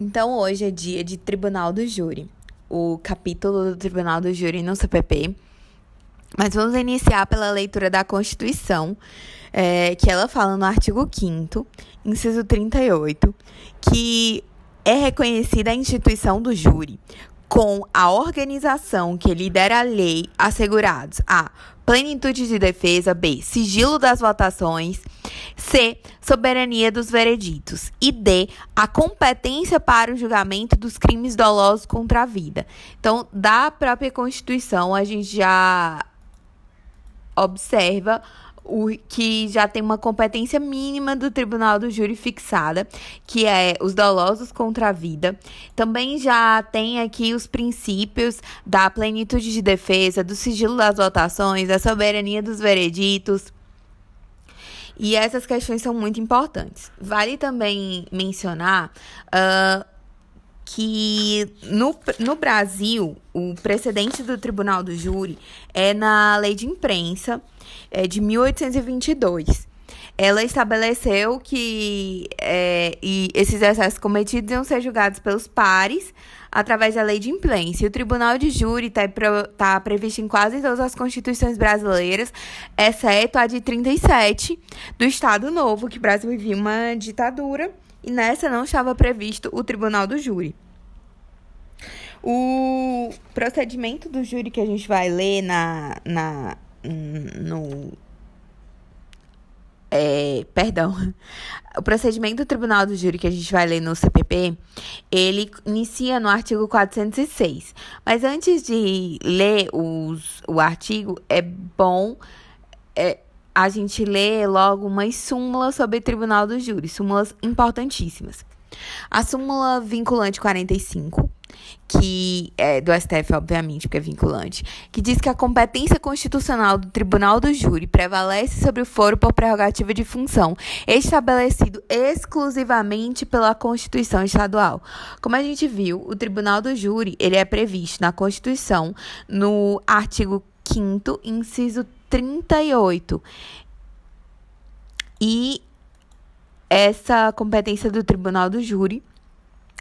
Então, hoje é dia de Tribunal do Júri, o capítulo do Tribunal do Júri no CPP. Mas vamos iniciar pela leitura da Constituição, é, que ela fala no artigo 5, inciso 38, que é reconhecida a instituição do júri com a organização que lidera a lei assegurados a plenitude de defesa, B, sigilo das votações, C, soberania dos vereditos e D, a competência para o julgamento dos crimes dolosos contra a vida. Então, da própria Constituição, a gente já observa o que já tem uma competência mínima do Tribunal do Júri fixada, que é os dolosos contra a vida. Também já tem aqui os princípios da plenitude de defesa, do sigilo das votações, da soberania dos vereditos. E essas questões são muito importantes. Vale também mencionar uh, que no, no Brasil, o precedente do Tribunal do Júri é na Lei de Imprensa é, de 1822. Ela estabeleceu que é, esses excessos cometidos iam ser julgados pelos pares através da lei de. E o Tribunal de Júri está tá previsto em quase todas as constituições brasileiras, exceto a de 37 do Estado Novo, que o Brasil vivia uma ditadura e nessa não estava previsto o Tribunal do Júri. O procedimento do júri que a gente vai ler na, na no é, perdão, o procedimento do Tribunal do Júri que a gente vai ler no CPP, ele inicia no artigo 406. Mas antes de ler os, o artigo, é bom é, a gente ler logo umas súmulas sobre o Tribunal do Júri, súmulas importantíssimas. A súmula vinculante 45, que é do STF, obviamente, porque é vinculante, que diz que a competência constitucional do Tribunal do Júri prevalece sobre o foro por prerrogativa de função, estabelecido exclusivamente pela Constituição Estadual. Como a gente viu, o Tribunal do Júri, ele é previsto na Constituição no artigo 5 inciso 38. E essa competência do Tribunal do Júri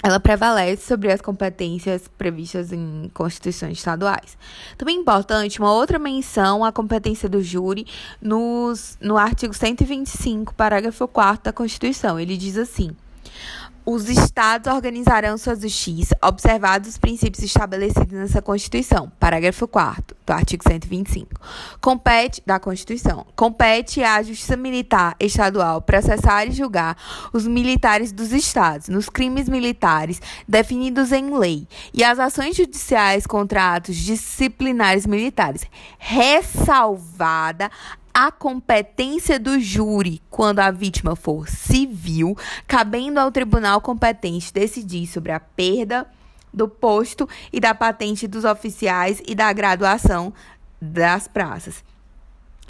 ela prevalece sobre as competências previstas em constituições estaduais. Também é importante uma outra menção à competência do júri nos, no artigo 125, parágrafo 4 da Constituição. Ele diz assim: os estados organizarão sua justiça, observados os princípios estabelecidos nessa Constituição. Parágrafo 4 do artigo 125. Compete da Constituição. Compete à Justiça Militar Estadual processar e julgar os militares dos estados nos crimes militares definidos em lei e as ações judiciais contra atos disciplinares militares, ressalvada a competência do júri quando a vítima for civil, cabendo ao tribunal competente decidir sobre a perda do posto e da patente dos oficiais e da graduação das praças.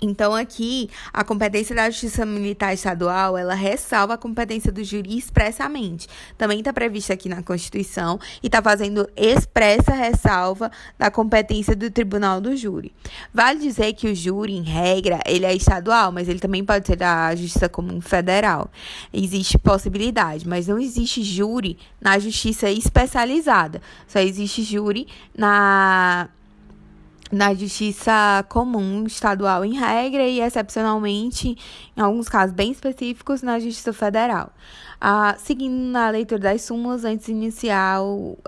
Então, aqui, a competência da Justiça Militar Estadual, ela ressalva a competência do júri expressamente. Também está prevista aqui na Constituição e está fazendo expressa ressalva da competência do Tribunal do Júri. Vale dizer que o júri, em regra, ele é estadual, mas ele também pode ser da Justiça Comum Federal. Existe possibilidade, mas não existe júri na Justiça especializada. Só existe júri na na justiça comum estadual em regra e excepcionalmente, em alguns casos bem específicos, na justiça federal. Ah, seguindo na leitura das súmulas, antes de iniciar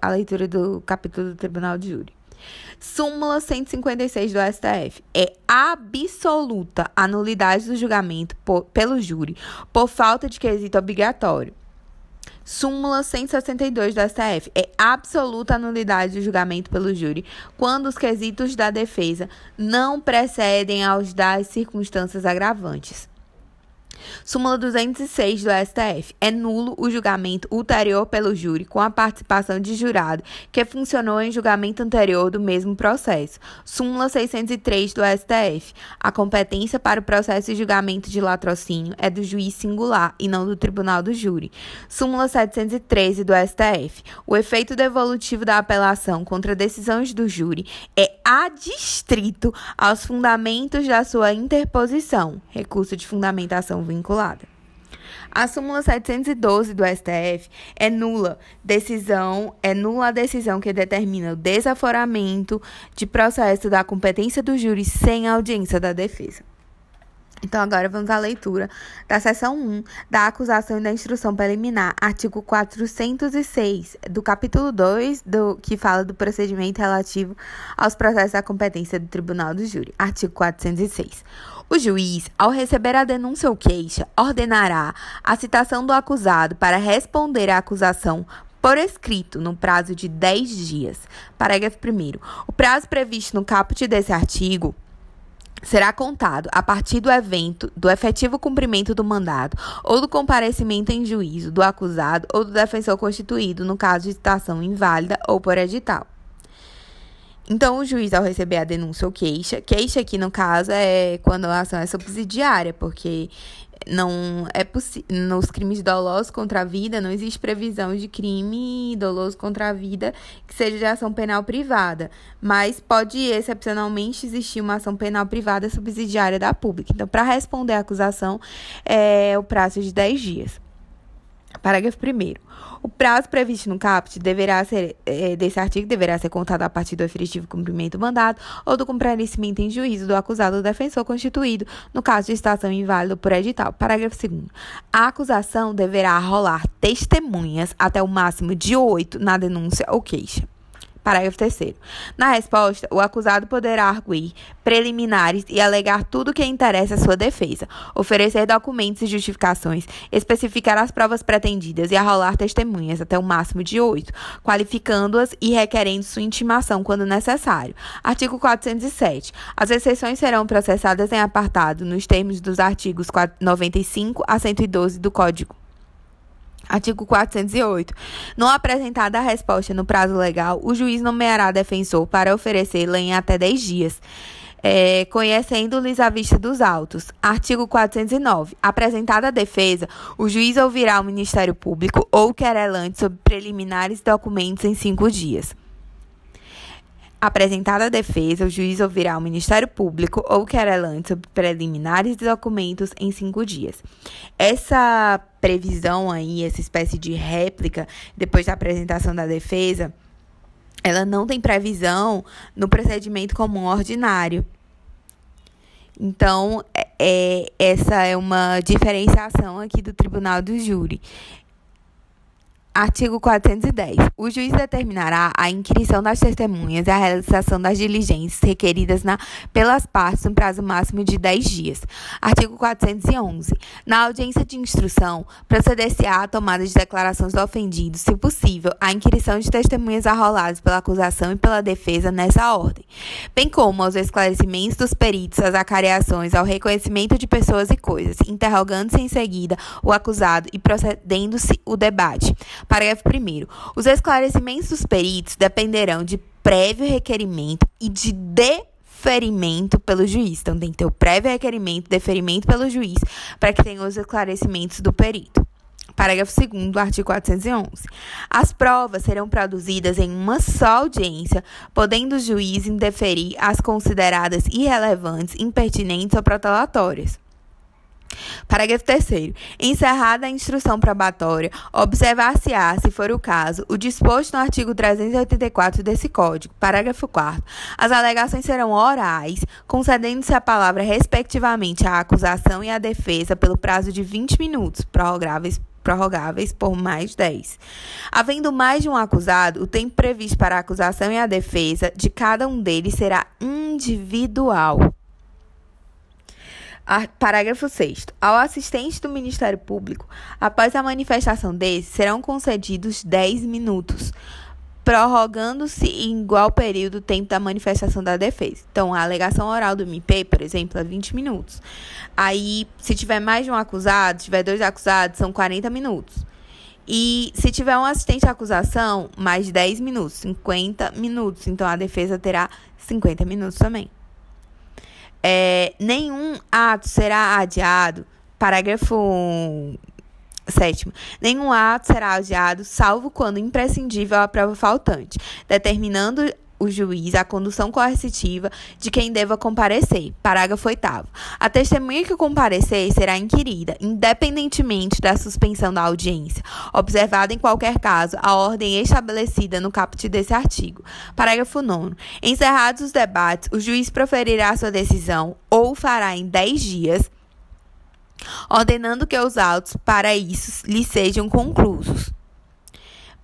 a leitura do capítulo do Tribunal de Júri. Súmula 156 do STF. É absoluta a nulidade do julgamento por, pelo júri por falta de quesito obrigatório Súmula 162 do STF. É absoluta nulidade do julgamento pelo júri quando os quesitos da defesa não precedem aos das circunstâncias agravantes. Súmula 206 do STF. É nulo o julgamento ulterior pelo júri com a participação de jurado que funcionou em julgamento anterior do mesmo processo. Súmula 603 do STF. A competência para o processo de julgamento de latrocínio é do juiz singular e não do tribunal do júri. Súmula 713 do STF. O efeito devolutivo da apelação contra decisões do júri é adstrito aos fundamentos da sua interposição. Recurso de fundamentação vinculada. A súmula 712 do STF é nula decisão, é nula a decisão que determina o desaforamento de processo da competência do júri sem audiência da defesa. Então, agora vamos à leitura da seção 1 da acusação e da instrução preliminar, artigo 406 do capítulo 2, do, que fala do procedimento relativo aos processos da competência do Tribunal do Júri, artigo 406. O juiz, ao receber a denúncia ou queixa, ordenará a citação do acusado para responder à acusação por escrito no prazo de 10 dias. Parágrafo 1. O prazo previsto no caput desse artigo será contado a partir do evento do efetivo cumprimento do mandado ou do comparecimento em juízo do acusado ou do defensor constituído no caso de citação inválida ou por edital. Então, o juiz, ao receber a denúncia ou queixa, queixa aqui no caso é quando a ação é subsidiária, porque não é nos crimes dolosos contra a vida não existe previsão de crime doloso contra a vida que seja de ação penal privada, mas pode excepcionalmente existir uma ação penal privada subsidiária da pública. Então, para responder à acusação, é o prazo de 10 dias. Parágrafo 1 o prazo previsto no caput deverá ser, é, desse artigo deverá ser contado a partir do efetivo cumprimento do mandado ou do comparecimento em juízo do acusado ou defensor constituído, no caso de estação inválida por edital. Parágrafo 2 A acusação deverá rolar testemunhas até o máximo de oito na denúncia ou queixa. Parágrafo 3. Na resposta, o acusado poderá arguir preliminares e alegar tudo que interessa à sua defesa, oferecer documentos e justificações, especificar as provas pretendidas e arrolar testemunhas até o máximo de oito, qualificando-as e requerendo sua intimação quando necessário. Artigo 407. As exceções serão processadas em apartado nos termos dos artigos 95 a 112 do Código Artigo 408. Não apresentada a resposta no prazo legal, o juiz nomeará defensor para oferecê-la em até 10 dias. É, conhecendo-lhes a vista dos autos. Artigo 409. Apresentada a defesa, o juiz ouvirá o Ministério Público ou querelante sobre preliminares documentos em cinco dias. Apresentada a defesa, o juiz ouvirá o Ministério Público ou querelante sobre preliminares de documentos em cinco dias. Essa previsão aí, essa espécie de réplica, depois da apresentação da defesa, ela não tem previsão no procedimento comum ordinário. Então, é, é essa é uma diferenciação aqui do Tribunal do Júri. Artigo 410. O juiz determinará a inquirição das testemunhas e a realização das diligências requeridas na, pelas partes no prazo máximo de 10 dias. Artigo 411. Na audiência de instrução, proceder-se-á a tomada de declarações do ofendido, se possível, a inquirição de testemunhas arroladas pela acusação e pela defesa nessa ordem, bem como aos esclarecimentos dos peritos, às acareações, ao reconhecimento de pessoas e coisas, interrogando-se em seguida o acusado e procedendo-se o debate Parágrafo 1. Os esclarecimentos dos peritos dependerão de prévio requerimento e de deferimento pelo juiz. Então, tem que ter o prévio requerimento, deferimento pelo juiz, para que tenha os esclarecimentos do perito. Parágrafo 2 do artigo 411. As provas serão produzidas em uma só audiência, podendo o juiz indeferir as consideradas irrelevantes, impertinentes ou protelatórias. Parágrafo 3. Encerrada a instrução probatória, observar-se-á, se for o caso, o disposto no artigo 384 desse Código. Parágrafo 4. As alegações serão orais, concedendo-se a palavra respectivamente à acusação e à defesa pelo prazo de 20 minutos, prorrogáveis prorrogáveis por mais 10. Havendo mais de um acusado, o tempo previsto para a acusação e a defesa de cada um deles será individual. Parágrafo 6. Ao assistente do Ministério Público, após a manifestação desse, serão concedidos 10 minutos, prorrogando-se em igual período o tempo da manifestação da defesa. Então, a alegação oral do MP, por exemplo, é 20 minutos. Aí, se tiver mais de um acusado, se tiver dois acusados, são 40 minutos. E se tiver um assistente à acusação, mais 10 minutos, 50 minutos. Então, a defesa terá 50 minutos também é, nenhum ato será adiado, parágrafo sétimo, nenhum ato será adiado, salvo quando imprescindível a prova faltante, determinando o juiz a condução coercitiva de quem deva comparecer. Parágrafo 8. A testemunha que comparecer será inquirida, independentemente da suspensão da audiência, observada em qualquer caso a ordem estabelecida no caput desse artigo. Parágrafo 9. Encerrados os debates, o juiz proferirá sua decisão ou fará em 10 dias ordenando que os autos para isso lhe sejam conclusos.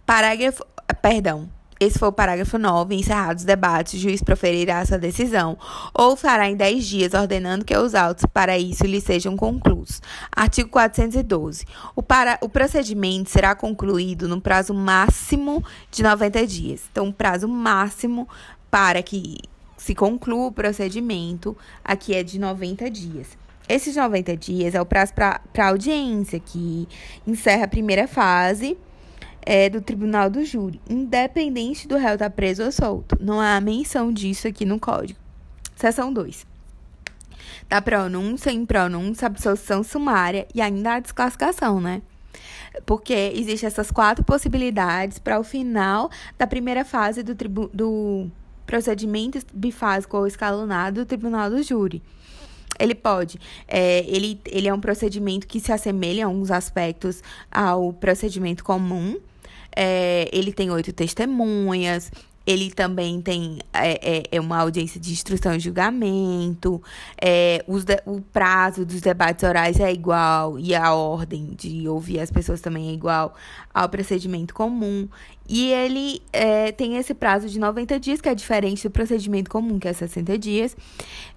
Parágrafo, perdão, esse foi o parágrafo 9. Encerrados os debates, o juiz proferirá sua decisão ou fará em 10 dias, ordenando que os autos para isso lhe sejam concluídos. Artigo 412. O, para, o procedimento será concluído no prazo máximo de 90 dias. Então, o prazo máximo para que se conclua o procedimento aqui é de 90 dias. Esses 90 dias é o prazo para a audiência, que encerra a primeira fase é, do tribunal do júri, independente do réu estar tá preso ou solto. Não há menção disso aqui no código. Seção 2. Da pronúncia, impronúncia, absolução sumária e ainda a desclassificação, né? Porque existem essas quatro possibilidades para o final da primeira fase do, tribu do procedimento bifásico ou escalonado do tribunal do júri. Ele pode. É, ele, ele é um procedimento que se assemelha em alguns aspectos ao procedimento comum, é, ele tem oito testemunhas. Ele também tem é, é, é uma audiência de instrução e julgamento. É, de, o prazo dos debates orais é igual e a ordem de ouvir as pessoas também é igual ao procedimento comum. E ele é, tem esse prazo de 90 dias, que é diferente do procedimento comum, que é 60 dias.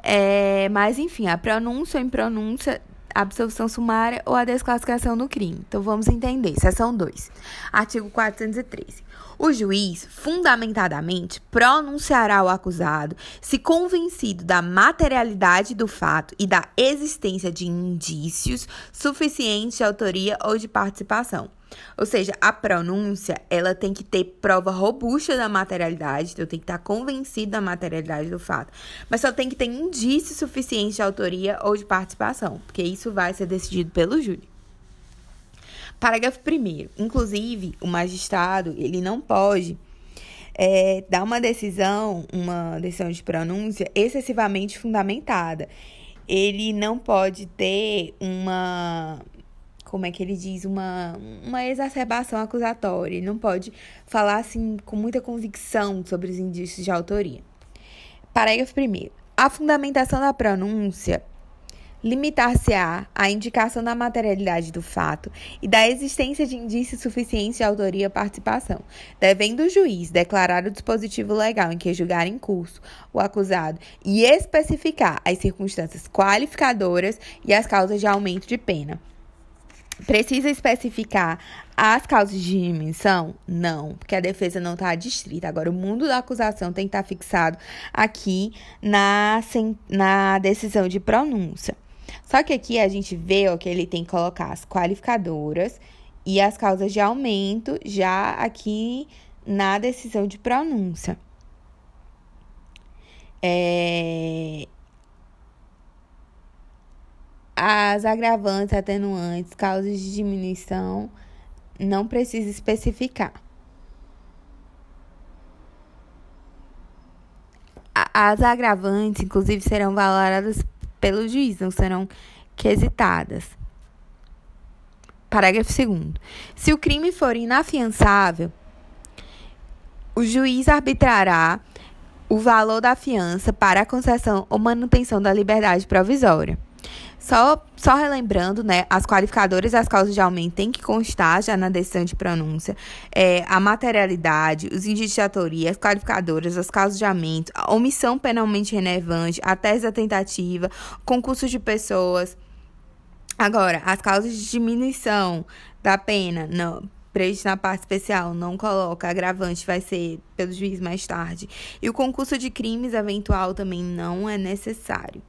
É, mas, enfim, a pronúncia ou impronúncia absolvição sumária ou a desclassificação do crime. Então vamos entender. Seção 2. Artigo 413. O juiz, fundamentadamente, pronunciará o acusado se convencido da materialidade do fato e da existência de indícios suficientes de autoria ou de participação. Ou seja, a pronúncia, ela tem que ter prova robusta da materialidade, então tem que estar convencido da materialidade do fato. Mas só tem que ter indício suficiente de autoria ou de participação, porque isso vai ser decidido pelo júri. Parágrafo 1 Inclusive, o magistrado, ele não pode é, dar uma decisão, uma decisão de pronúncia excessivamente fundamentada. Ele não pode ter uma como é que ele diz, uma, uma exacerbação acusatória. Ele não pode falar assim com muita convicção sobre os indícios de autoria. Parágrafo 1. A fundamentação da pronúncia limitar-se-á à indicação da materialidade do fato e da existência de indícios suficientes de autoria e participação, devendo o juiz declarar o dispositivo legal em que julgar em curso o acusado e especificar as circunstâncias qualificadoras e as causas de aumento de pena. Precisa especificar as causas de dimensão? Não, porque a defesa não está distrita. Agora, o mundo da acusação tem que estar tá fixado aqui na, na decisão de pronúncia. Só que aqui a gente vê ó, que ele tem que colocar as qualificadoras e as causas de aumento já aqui na decisão de pronúncia. É, as agravantes, atenuantes, causas de diminuição, não precisa especificar. As agravantes, inclusive, serão valoradas pelo juiz, não serão quesitadas. Parágrafo 2. Se o crime for inafiançável, o juiz arbitrará o valor da fiança para a concessão ou manutenção da liberdade provisória. Só, só relembrando, né, as qualificadoras e as causas de aumento têm que constar já na decisão de pronúncia, é, a materialidade, os indícios de autoria, as qualificadoras, as causas de aumento, a omissão penalmente relevante, a tese da tentativa, concurso de pessoas. Agora, as causas de diminuição da pena, não, previsto na parte especial, não coloca agravante, vai ser pelo juiz mais tarde. E o concurso de crimes eventual também não é necessário.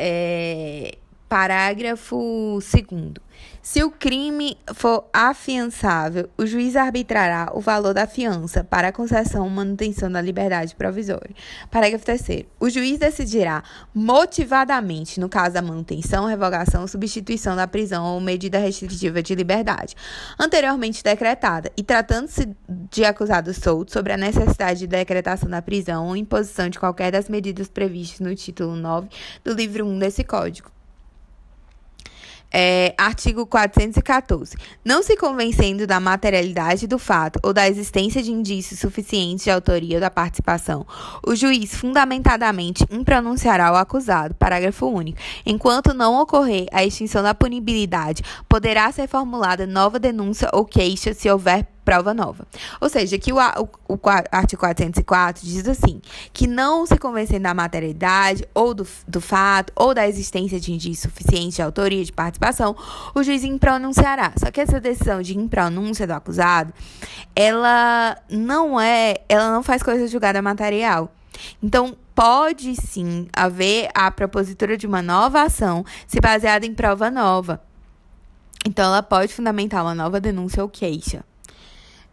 É, Parágrafo 2. Se o crime for afiançável, o juiz arbitrará o valor da fiança para a concessão ou manutenção da liberdade provisória. Parágrafo 3. O juiz decidirá motivadamente, no caso da manutenção, revogação ou substituição da prisão ou medida restritiva de liberdade, anteriormente decretada, e tratando-se de acusado solto, sobre a necessidade de decretação da prisão ou imposição de qualquer das medidas previstas no título 9 do livro 1 desse Código. É, artigo 414. Não se convencendo da materialidade do fato ou da existência de indícios suficientes de autoria ou da participação, o juiz fundamentadamente impronunciará o acusado. Parágrafo único. Enquanto não ocorrer a extinção da punibilidade, poderá ser formulada nova denúncia ou queixa se houver prova nova. Ou seja, que o, o, o artigo 404 diz assim, que não se convencendo da materialidade ou do, do fato ou da existência de indício suficiente de autoria de participação, o juiz impronunciará. Só que essa decisão de impronúncia do acusado, ela não é, ela não faz coisa julgada material. Então, pode sim haver a propositura de uma nova ação se baseada em prova nova. Então, ela pode fundamentar uma nova denúncia ou queixa.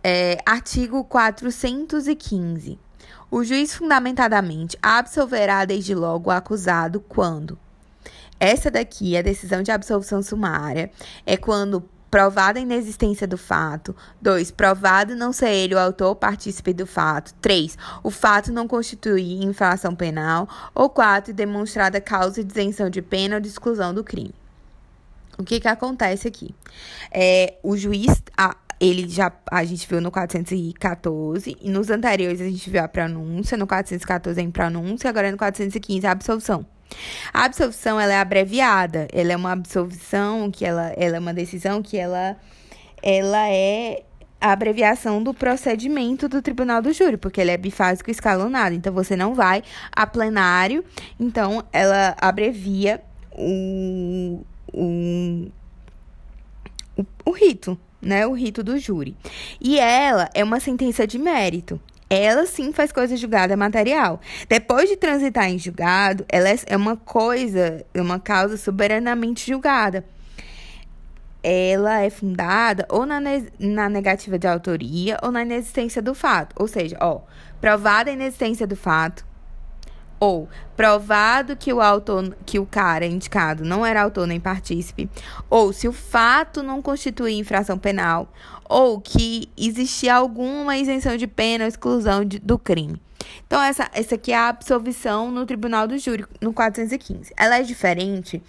É, artigo 415. O juiz fundamentadamente absolverá desde logo o acusado quando. Essa daqui, a decisão de absolvição sumária, é quando provada a inexistência do fato. 2. Provado não ser ele o autor ou partícipe do fato. 3. O fato não constituir infração penal. Ou 4. Demonstrada causa de isenção de pena ou de exclusão do crime. O que que acontece aqui? É, o juiz, a, ele já a gente viu no 414 e nos anteriores a gente viu a pronúncia, no 414 é pronúncia, agora no 415 a absolvição. A absolvição ela é abreviada, ela é uma absolvição que ela, ela é uma decisão que ela ela é a abreviação do procedimento do tribunal do júri, porque ele é bifásico escalonado. Então você não vai a plenário, então ela abrevia o, o, o, o rito, né, o rito do júri. E ela é uma sentença de mérito. Ela sim faz coisa julgada material. Depois de transitar em julgado, ela é, é uma coisa, é uma causa soberanamente julgada. Ela é fundada ou na, na negativa de autoria ou na inexistência do fato. Ou seja, ó, provada a inexistência do fato, ou provado que o autor, que o cara indicado não era autor nem partícipe, ou se o fato não constitui infração penal, ou que existia alguma isenção de pena ou exclusão de, do crime. Então, essa, essa aqui é a absolvição no Tribunal do Júri, no 415. Ela é diferente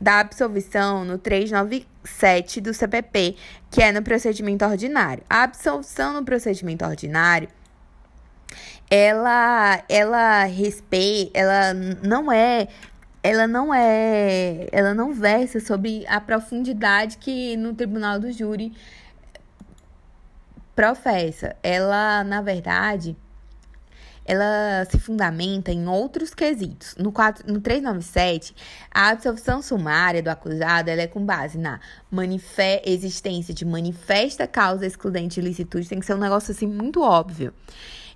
da absolvição no 397 do CPP, que é no procedimento ordinário. A absolvição no procedimento ordinário ela ela respeita, ela não é ela não é, ela não versa sobre a profundidade que no tribunal do júri professa. Ela, na verdade, ela se fundamenta em outros quesitos. No, 4, no 397, a absolvição sumária do acusado ela é com base na existência de manifesta causa excludente de licitude. Tem que ser um negócio assim muito óbvio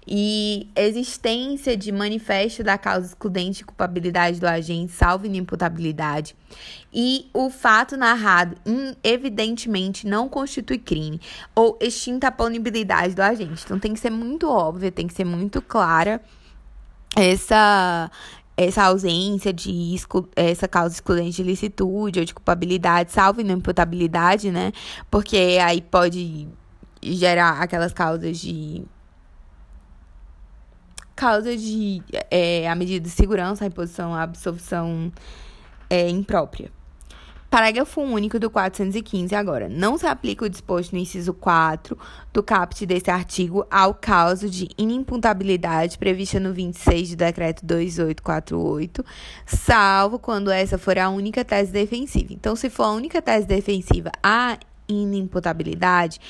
e existência de manifesto da causa excludente de culpabilidade do agente, salvo inimputabilidade, e o fato narrado evidentemente não constitui crime, ou extinta a punibilidade do agente. Então tem que ser muito óbvio, tem que ser muito clara essa essa ausência de essa causa excludente de licitude ou de culpabilidade, salvo inimputabilidade, né? Porque aí pode gerar aquelas causas de causa de é, a medida de segurança, a imposição, a absolvição é, imprópria. Parágrafo único do 415 agora. Não se aplica o disposto no inciso 4 do caput desse artigo ao caso de inimputabilidade prevista no 26 do decreto 2848, salvo quando essa for a única tese defensiva. Então, se for a única tese defensiva, a inimputabilidade,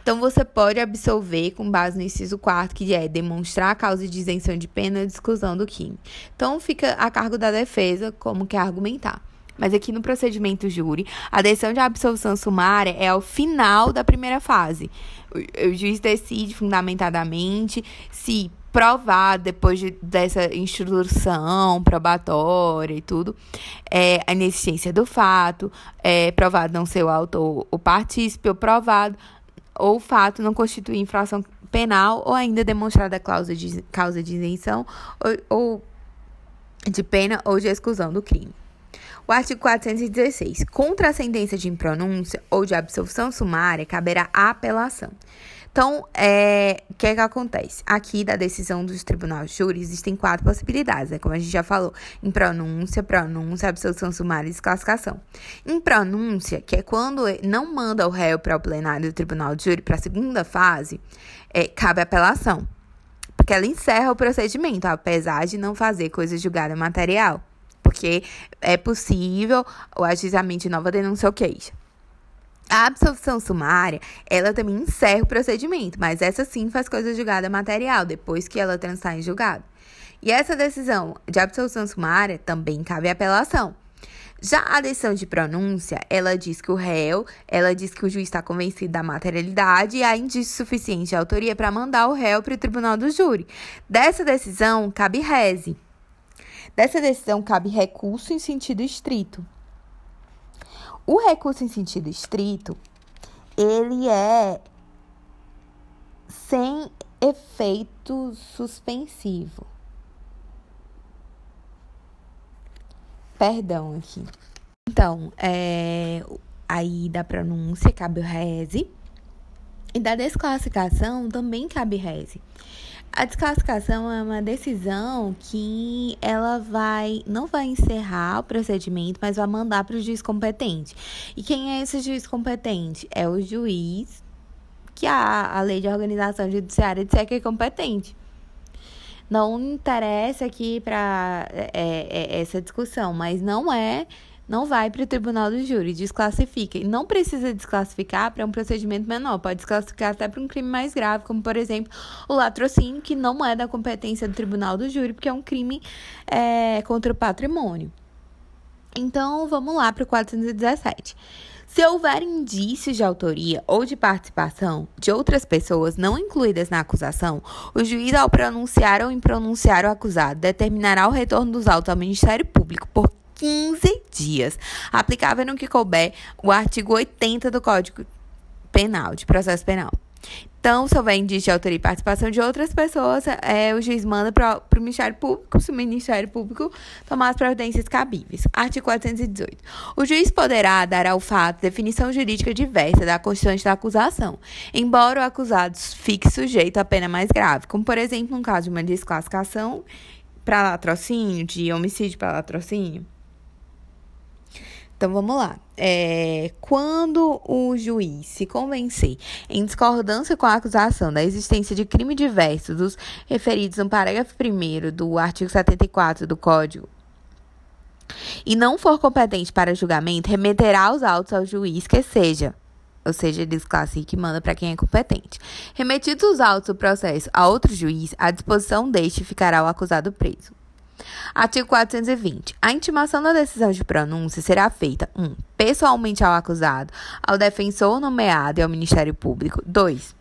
então você pode absolver com base no inciso 4 que é demonstrar a causa de isenção de pena de exclusão do crime. Então fica a cargo da defesa como quer argumentar. Mas aqui no procedimento júri, a decisão de absolvição sumária é ao final da primeira fase. O, o juiz decide fundamentadamente se provado depois de, dessa instrução probatória e tudo, é, a inexistência do fato, é, provado não ser o autor ou partícipe, ou provado, ou o fato não constituir infração penal, ou ainda demonstrada a causa de, causa de isenção ou, ou de pena ou de exclusão do crime. O artigo 416. Contra a sentença de impronúncia ou de absolvição sumária, caberá apelação. Então, é, o que é que acontece? Aqui, da decisão dos tribunais de júri, existem quatro possibilidades, né? como a gente já falou. Em pronúncia, pronúncia, absolução sumária e desclassificação. Em pronúncia, que é quando não manda o réu para o plenário do tribunal de júri para a segunda fase, é, cabe apelação. Porque ela encerra o procedimento, apesar de não fazer coisa julgada material. Porque é possível o ajuizamento de nova denúncia ou queixa. A absolvição sumária, ela também encerra o procedimento, mas essa sim faz coisa julgada material, depois que ela transitar em julgado. E essa decisão de absolvição sumária também cabe apelação. Já a decisão de pronúncia, ela diz que o réu, ela diz que o juiz está convencido da materialidade e há indício suficiente de autoria para mandar o réu para o tribunal do júri. Dessa decisão, cabe reze. Dessa decisão, cabe recurso em sentido estrito. O recurso em sentido estrito, ele é sem efeito suspensivo. Perdão aqui. Então, é, aí da pronúncia cabe o reze. E da desclassificação também cabe reze. A desclassificação é uma decisão que ela vai não vai encerrar o procedimento, mas vai mandar para o juiz competente. E quem é esse juiz competente? É o juiz que a, a lei de organização judiciária disser que é competente. Não interessa aqui para é, é, essa discussão, mas não é não vai para o tribunal do júri, desclassifica. E não precisa desclassificar para um procedimento menor, pode desclassificar até para um crime mais grave, como por exemplo o latrocínio, que não é da competência do tribunal do júri, porque é um crime é, contra o patrimônio. Então vamos lá para o 417. Se houver indícios de autoria ou de participação de outras pessoas não incluídas na acusação, o juiz, ao pronunciar ou impronunciar o acusado, determinará o retorno dos autos ao Ministério Público por 15 dias, aplicável no que couber o artigo 80 do Código Penal, de Processo Penal. Então, se houver indício de autoria e participação de outras pessoas, é, o juiz manda para o Ministério Público, se o Ministério Público tomar as providências cabíveis. Artigo 418. O juiz poderá dar ao fato definição jurídica diversa da constituinte da acusação, embora o acusado fique sujeito a pena mais grave, como, por exemplo, no caso de uma desclassificação para latrocínio, de homicídio para latrocínio. Então vamos lá. É, quando o juiz se convencer, em discordância com a acusação da existência de crime diverso dos referidos no parágrafo 1 do artigo 74 do Código, e não for competente para julgamento, remeterá os autos ao juiz que seja. Ou seja, desclassifica e manda para quem é competente. Remetidos os autos do processo a outro juiz, à disposição deste ficará o acusado preso. Artigo 420. A intimação da decisão de pronúncia será feita 1. Um, pessoalmente ao acusado, ao defensor nomeado e ao Ministério Público. 2.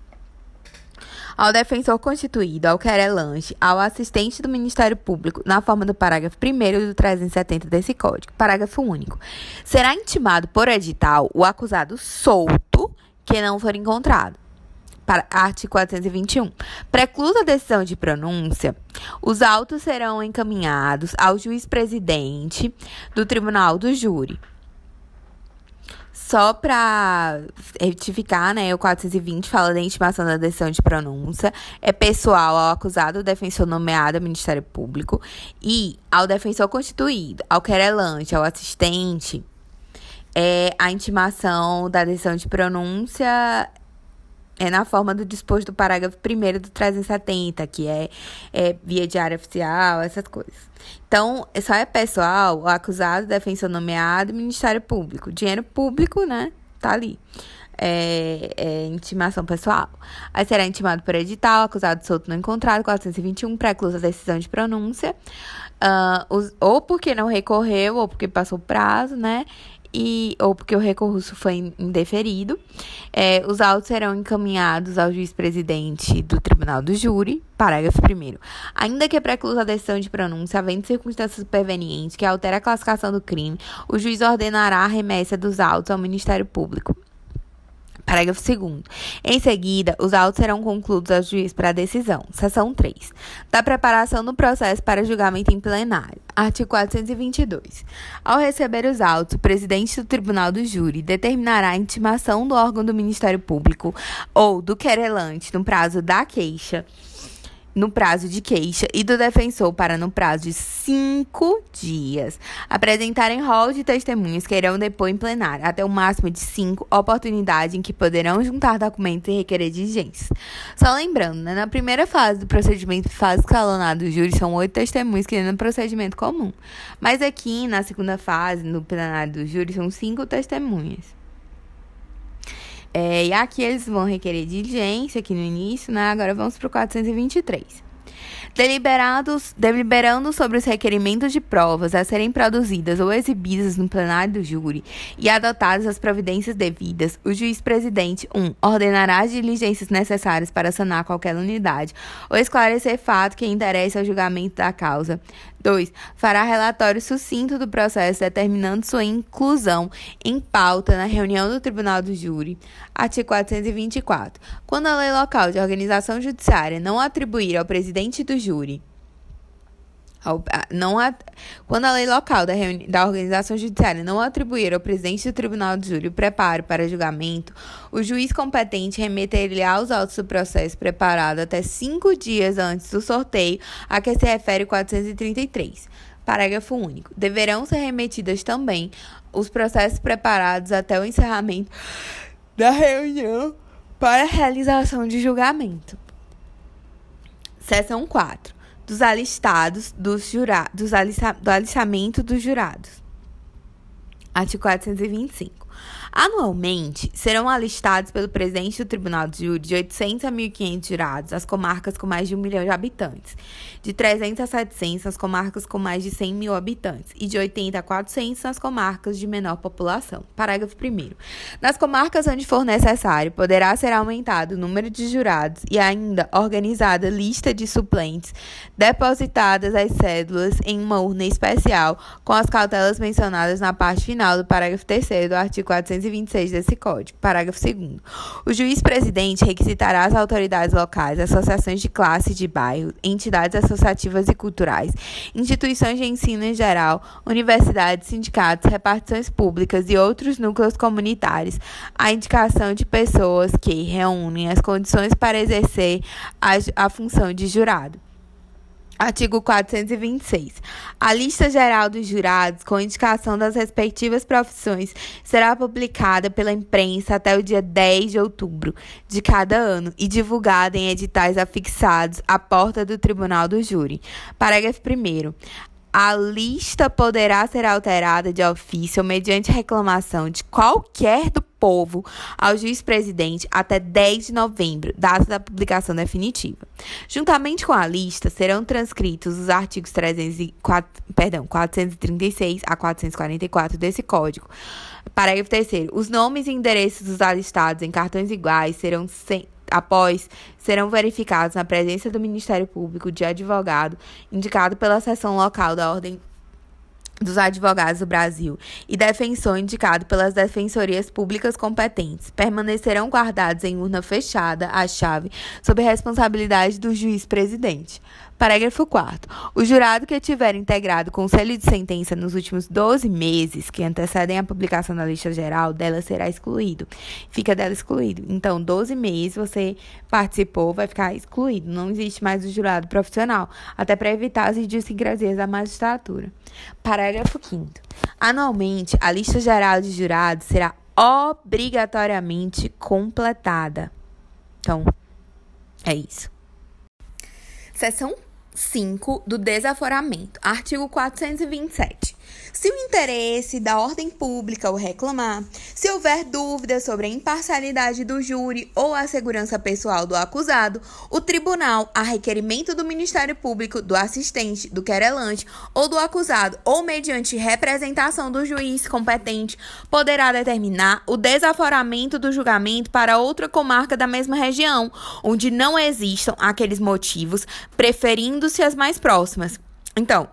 Ao defensor constituído, ao querelante, ao assistente do Ministério Público, na forma do parágrafo 1 do 370 desse Código. Parágrafo único. Será intimado por edital o acusado solto que não for encontrado para artigo 421. Preclusa a decisão de pronúncia, os autos serão encaminhados ao juiz presidente do tribunal do júri. Só para retificar, né, o 420 fala da intimação da decisão de pronúncia, é pessoal ao acusado, defensor nomeado ao Ministério Público e ao defensor constituído, ao querelante, ao assistente, é, a intimação da decisão de pronúncia é na forma do disposto do parágrafo 1 do 370, que é, é via diária oficial, essas coisas. Então, só é pessoal, o acusado, defensor nomeado, Ministério Público. Dinheiro público, né? Tá ali. É, é, intimação pessoal. Aí será intimado por edital, acusado solto não encontrado, 421, preclusa decisão de pronúncia, uh, os, ou porque não recorreu, ou porque passou o prazo, né? E ou porque o recurso foi indeferido, é, os autos serão encaminhados ao juiz presidente do Tribunal do Júri, Parágrafo 1. Ainda que preclusa a decisão de pronúncia, havendo circunstâncias supervenientes que altera a classificação do crime, o juiz ordenará a remessa dos autos ao Ministério Público. Parágrafo 2. Em seguida, os autos serão concluídos ao juiz para a decisão. Seção 3. Da preparação do processo para julgamento em plenário. Artigo 422. Ao receber os autos, o presidente do Tribunal do Júri determinará a intimação do órgão do Ministério Público ou do querelante no prazo da queixa no prazo de queixa e do defensor para, no prazo de cinco dias, apresentarem rol de testemunhas que irão depor em plenário, até o máximo de cinco oportunidades em que poderão juntar documentos e requerer diligências. Só lembrando, né, na primeira fase do procedimento, fase escalonada do júri, são oito testemunhas que no procedimento comum. Mas aqui, na segunda fase, no plenário do júri, são cinco testemunhas. É, e aqui eles vão requerer diligência aqui no início, né? Agora vamos para o 423 deliberados, deliberando sobre os requerimentos de provas a serem produzidas ou exibidas no plenário do júri e adotadas as providências devidas, o juiz presidente 1. Um, ordenará as diligências necessárias para sanar qualquer unidade ou esclarecer fato que interesse ao julgamento da causa. 2. Fará relatório sucinto do processo, determinando sua inclusão em pauta na reunião do Tribunal do Júri. Artigo 424. Quando a lei local de organização judiciária não atribuir ao presidente do júri não quando a lei local da, da organização judiciária não atribuir ao presidente do tribunal de júri o preparo para julgamento, o juiz competente remeter-lhe-á os autos do processo preparado até cinco dias antes do sorteio a que se refere o 433. Parágrafo único. Deverão ser remetidas também os processos preparados até o encerramento da reunião para realização de julgamento. Seção 4. Dos alistados dos jurados, dos alista, do alistamento dos jurados. Artigo 425. Anualmente, serão alistados pelo presidente do Tribunal de Júri de 800 a 1.500 jurados as comarcas com mais de 1 milhão de habitantes, de 300 a 700 as comarcas com mais de 100 mil habitantes e de 80 a 400 nas comarcas de menor população. Parágrafo 1 Nas comarcas onde for necessário, poderá ser aumentado o número de jurados e ainda organizada lista de suplentes depositadas as cédulas em uma urna especial com as cautelas mencionadas na parte final do parágrafo 3 do artigo 426 desse Código. Parágrafo 2. O juiz presidente requisitará as autoridades locais, associações de classe de bairro, entidades associativas e culturais, instituições de ensino em geral, universidades, sindicatos, repartições públicas e outros núcleos comunitários, a indicação de pessoas que reúnem as condições para exercer a, a função de jurado. Artigo 426. A lista geral dos jurados, com indicação das respectivas profissões, será publicada pela imprensa até o dia 10 de outubro de cada ano e divulgada em editais afixados à porta do Tribunal do Júri. Parágrafo 1. A lista poderá ser alterada de ofício mediante reclamação de qualquer do povo ao juiz presidente até 10 de novembro, data da publicação definitiva. Juntamente com a lista, serão transcritos os artigos 304, perdão, 436 a 444 desse Código. Parágrafo 3 Os nomes e endereços dos alistados em cartões iguais serão sem após serão verificados na presença do Ministério Público de advogado indicado pela seção local da Ordem dos advogados do Brasil e defensor indicado pelas defensorias públicas competentes permanecerão guardados em urna fechada à chave sob responsabilidade do juiz presidente. Parágrafo 4 O jurado que tiver integrado conselho de sentença nos últimos 12 meses que antecedem a publicação da lista geral, dela será excluído. Fica dela excluído. Então, 12 meses você participou, vai ficar excluído. Não existe mais o jurado profissional, até para evitar as idiosincrasias da magistratura. Parágrafo 5 Anualmente, a lista geral de jurados será obrigatoriamente completada. Então, é isso. Seção 5 do desaforamento. Artigo 427. Se o interesse da ordem pública o reclamar, se houver dúvida sobre a imparcialidade do júri ou a segurança pessoal do acusado, o tribunal, a requerimento do Ministério Público, do assistente, do querelante ou do acusado, ou mediante representação do juiz competente, poderá determinar o desaforamento do julgamento para outra comarca da mesma região, onde não existam aqueles motivos, preferindo-se as mais próximas. Então,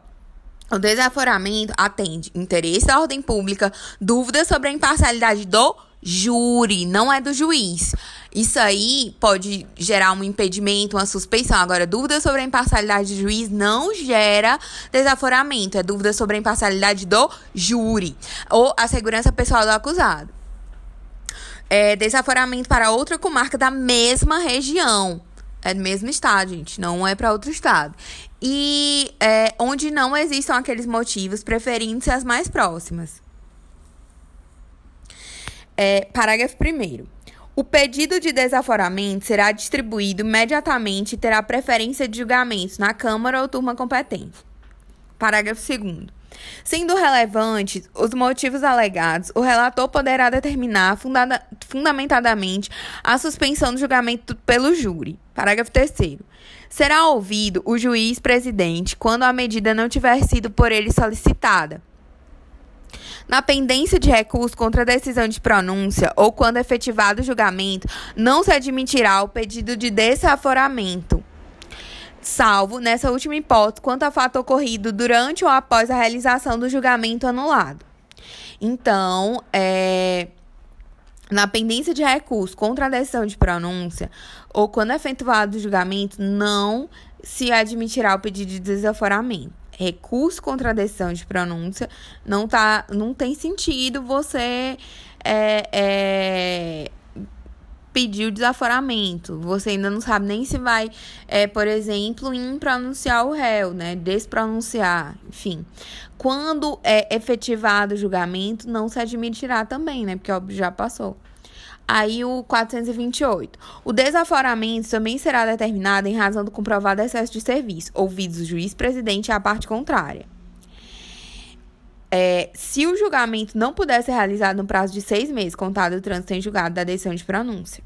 o desaforamento atende interesse da ordem pública, dúvidas sobre a imparcialidade do júri, não é do juiz. Isso aí pode gerar um impedimento, uma suspeição. Agora, dúvida sobre a imparcialidade do juiz não gera desaforamento, é dúvida sobre a imparcialidade do júri ou a segurança pessoal do acusado. É desaforamento para outra comarca da mesma região. É do mesmo estado, gente, não é para outro estado e é, onde não existam aqueles motivos, preferindo-se as mais próximas. É, parágrafo 1. O pedido de desaforamento será distribuído imediatamente e terá preferência de julgamento na Câmara ou turma competente. Parágrafo 2. Sendo relevantes os motivos alegados, o relator poderá determinar fundada, fundamentadamente a suspensão do julgamento pelo júri. Parágrafo 3. Será ouvido o juiz presidente quando a medida não tiver sido por ele solicitada. Na pendência de recurso contra a decisão de pronúncia ou quando efetivado o julgamento, não se admitirá o pedido de desaforamento salvo, nessa última hipótese, quanto a fato ocorrido durante ou após a realização do julgamento anulado. Então, é, na pendência de recurso contra a decisão de pronúncia ou quando é efetuado o julgamento, não se admitirá o pedido de desaforamento. Recurso contra a decisão de pronúncia não, tá, não tem sentido você é, é, pedir o desaforamento. Você ainda não sabe nem se vai, é, por exemplo, impronunciar o réu, né? Despronunciar, enfim. Quando é efetivado o julgamento, não se admitirá também, né? Porque já passou. Aí o 428. O desaforamento também será determinado em razão do comprovado excesso de serviço, ouvidos o juiz presidente e a parte contrária. É, se o julgamento não puder ser realizado no prazo de seis meses, contado o trânsito em julgado da decisão de pronúncia.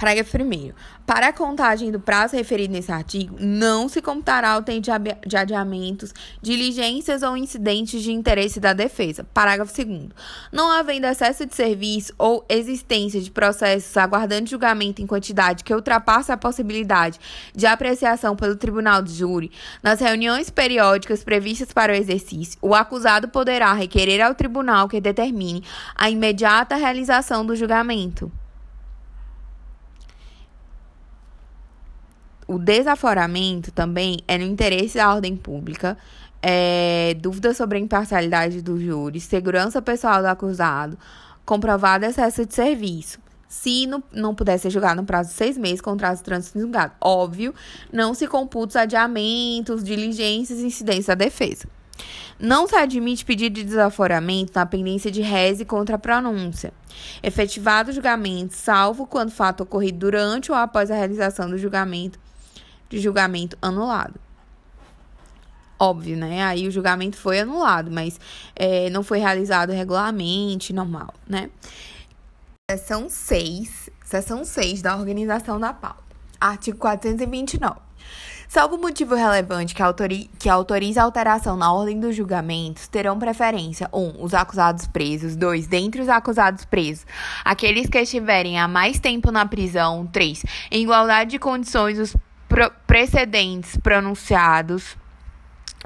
Parágrafo 1. Para a contagem do prazo referido nesse artigo, não se computará o tempo de adiamentos, diligências ou incidentes de interesse da defesa. Parágrafo 2. Não havendo excesso de serviço ou existência de processos aguardando julgamento em quantidade que ultrapasse a possibilidade de apreciação pelo tribunal de júri, nas reuniões periódicas previstas para o exercício, o acusado poderá requerer ao tribunal que determine a imediata realização do julgamento. O desaforamento também é no interesse da ordem pública, é, dúvida sobre a imparcialidade do júri, segurança pessoal do acusado, comprovado excesso de serviço. Se não, não puder ser julgado no prazo de seis meses, contrato de trânsito julgado. Óbvio, não se computa os adiamentos, diligências e incidências da defesa. Não se admite pedido de desaforamento na pendência de reze contra a pronúncia. Efetivado o julgamento, salvo quando fato ocorrido durante ou após a realização do julgamento de julgamento anulado. Óbvio, né? Aí o julgamento foi anulado, mas é, não foi realizado regularmente, normal, né? Seção 6, seção 6 da organização da pauta. Artigo 429. Salvo motivo relevante que, autori que autorize a alteração na ordem dos julgamentos, terão preferência 1. Um, os acusados presos. 2. Dentre os acusados presos, aqueles que estiverem há mais tempo na prisão. 3. Em igualdade de condições, os precedentes pronunciados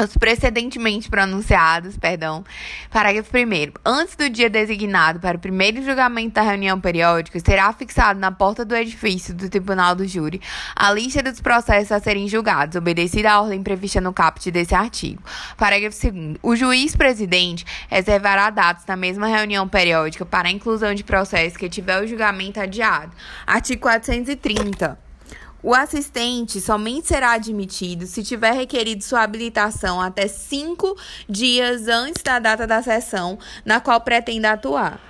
os precedentemente pronunciados, perdão, parágrafo 1 Antes do dia designado para o primeiro julgamento da reunião periódica, será fixado na porta do edifício do Tribunal do Júri a lista dos processos a serem julgados, obedecida a ordem prevista no caput desse artigo. Parágrafo 2 O juiz presidente reservará dados na mesma reunião periódica para a inclusão de processos que tiver o julgamento adiado. Artigo 430. O assistente somente será admitido se tiver requerido sua habilitação até cinco dias antes da data da sessão na qual pretende atuar.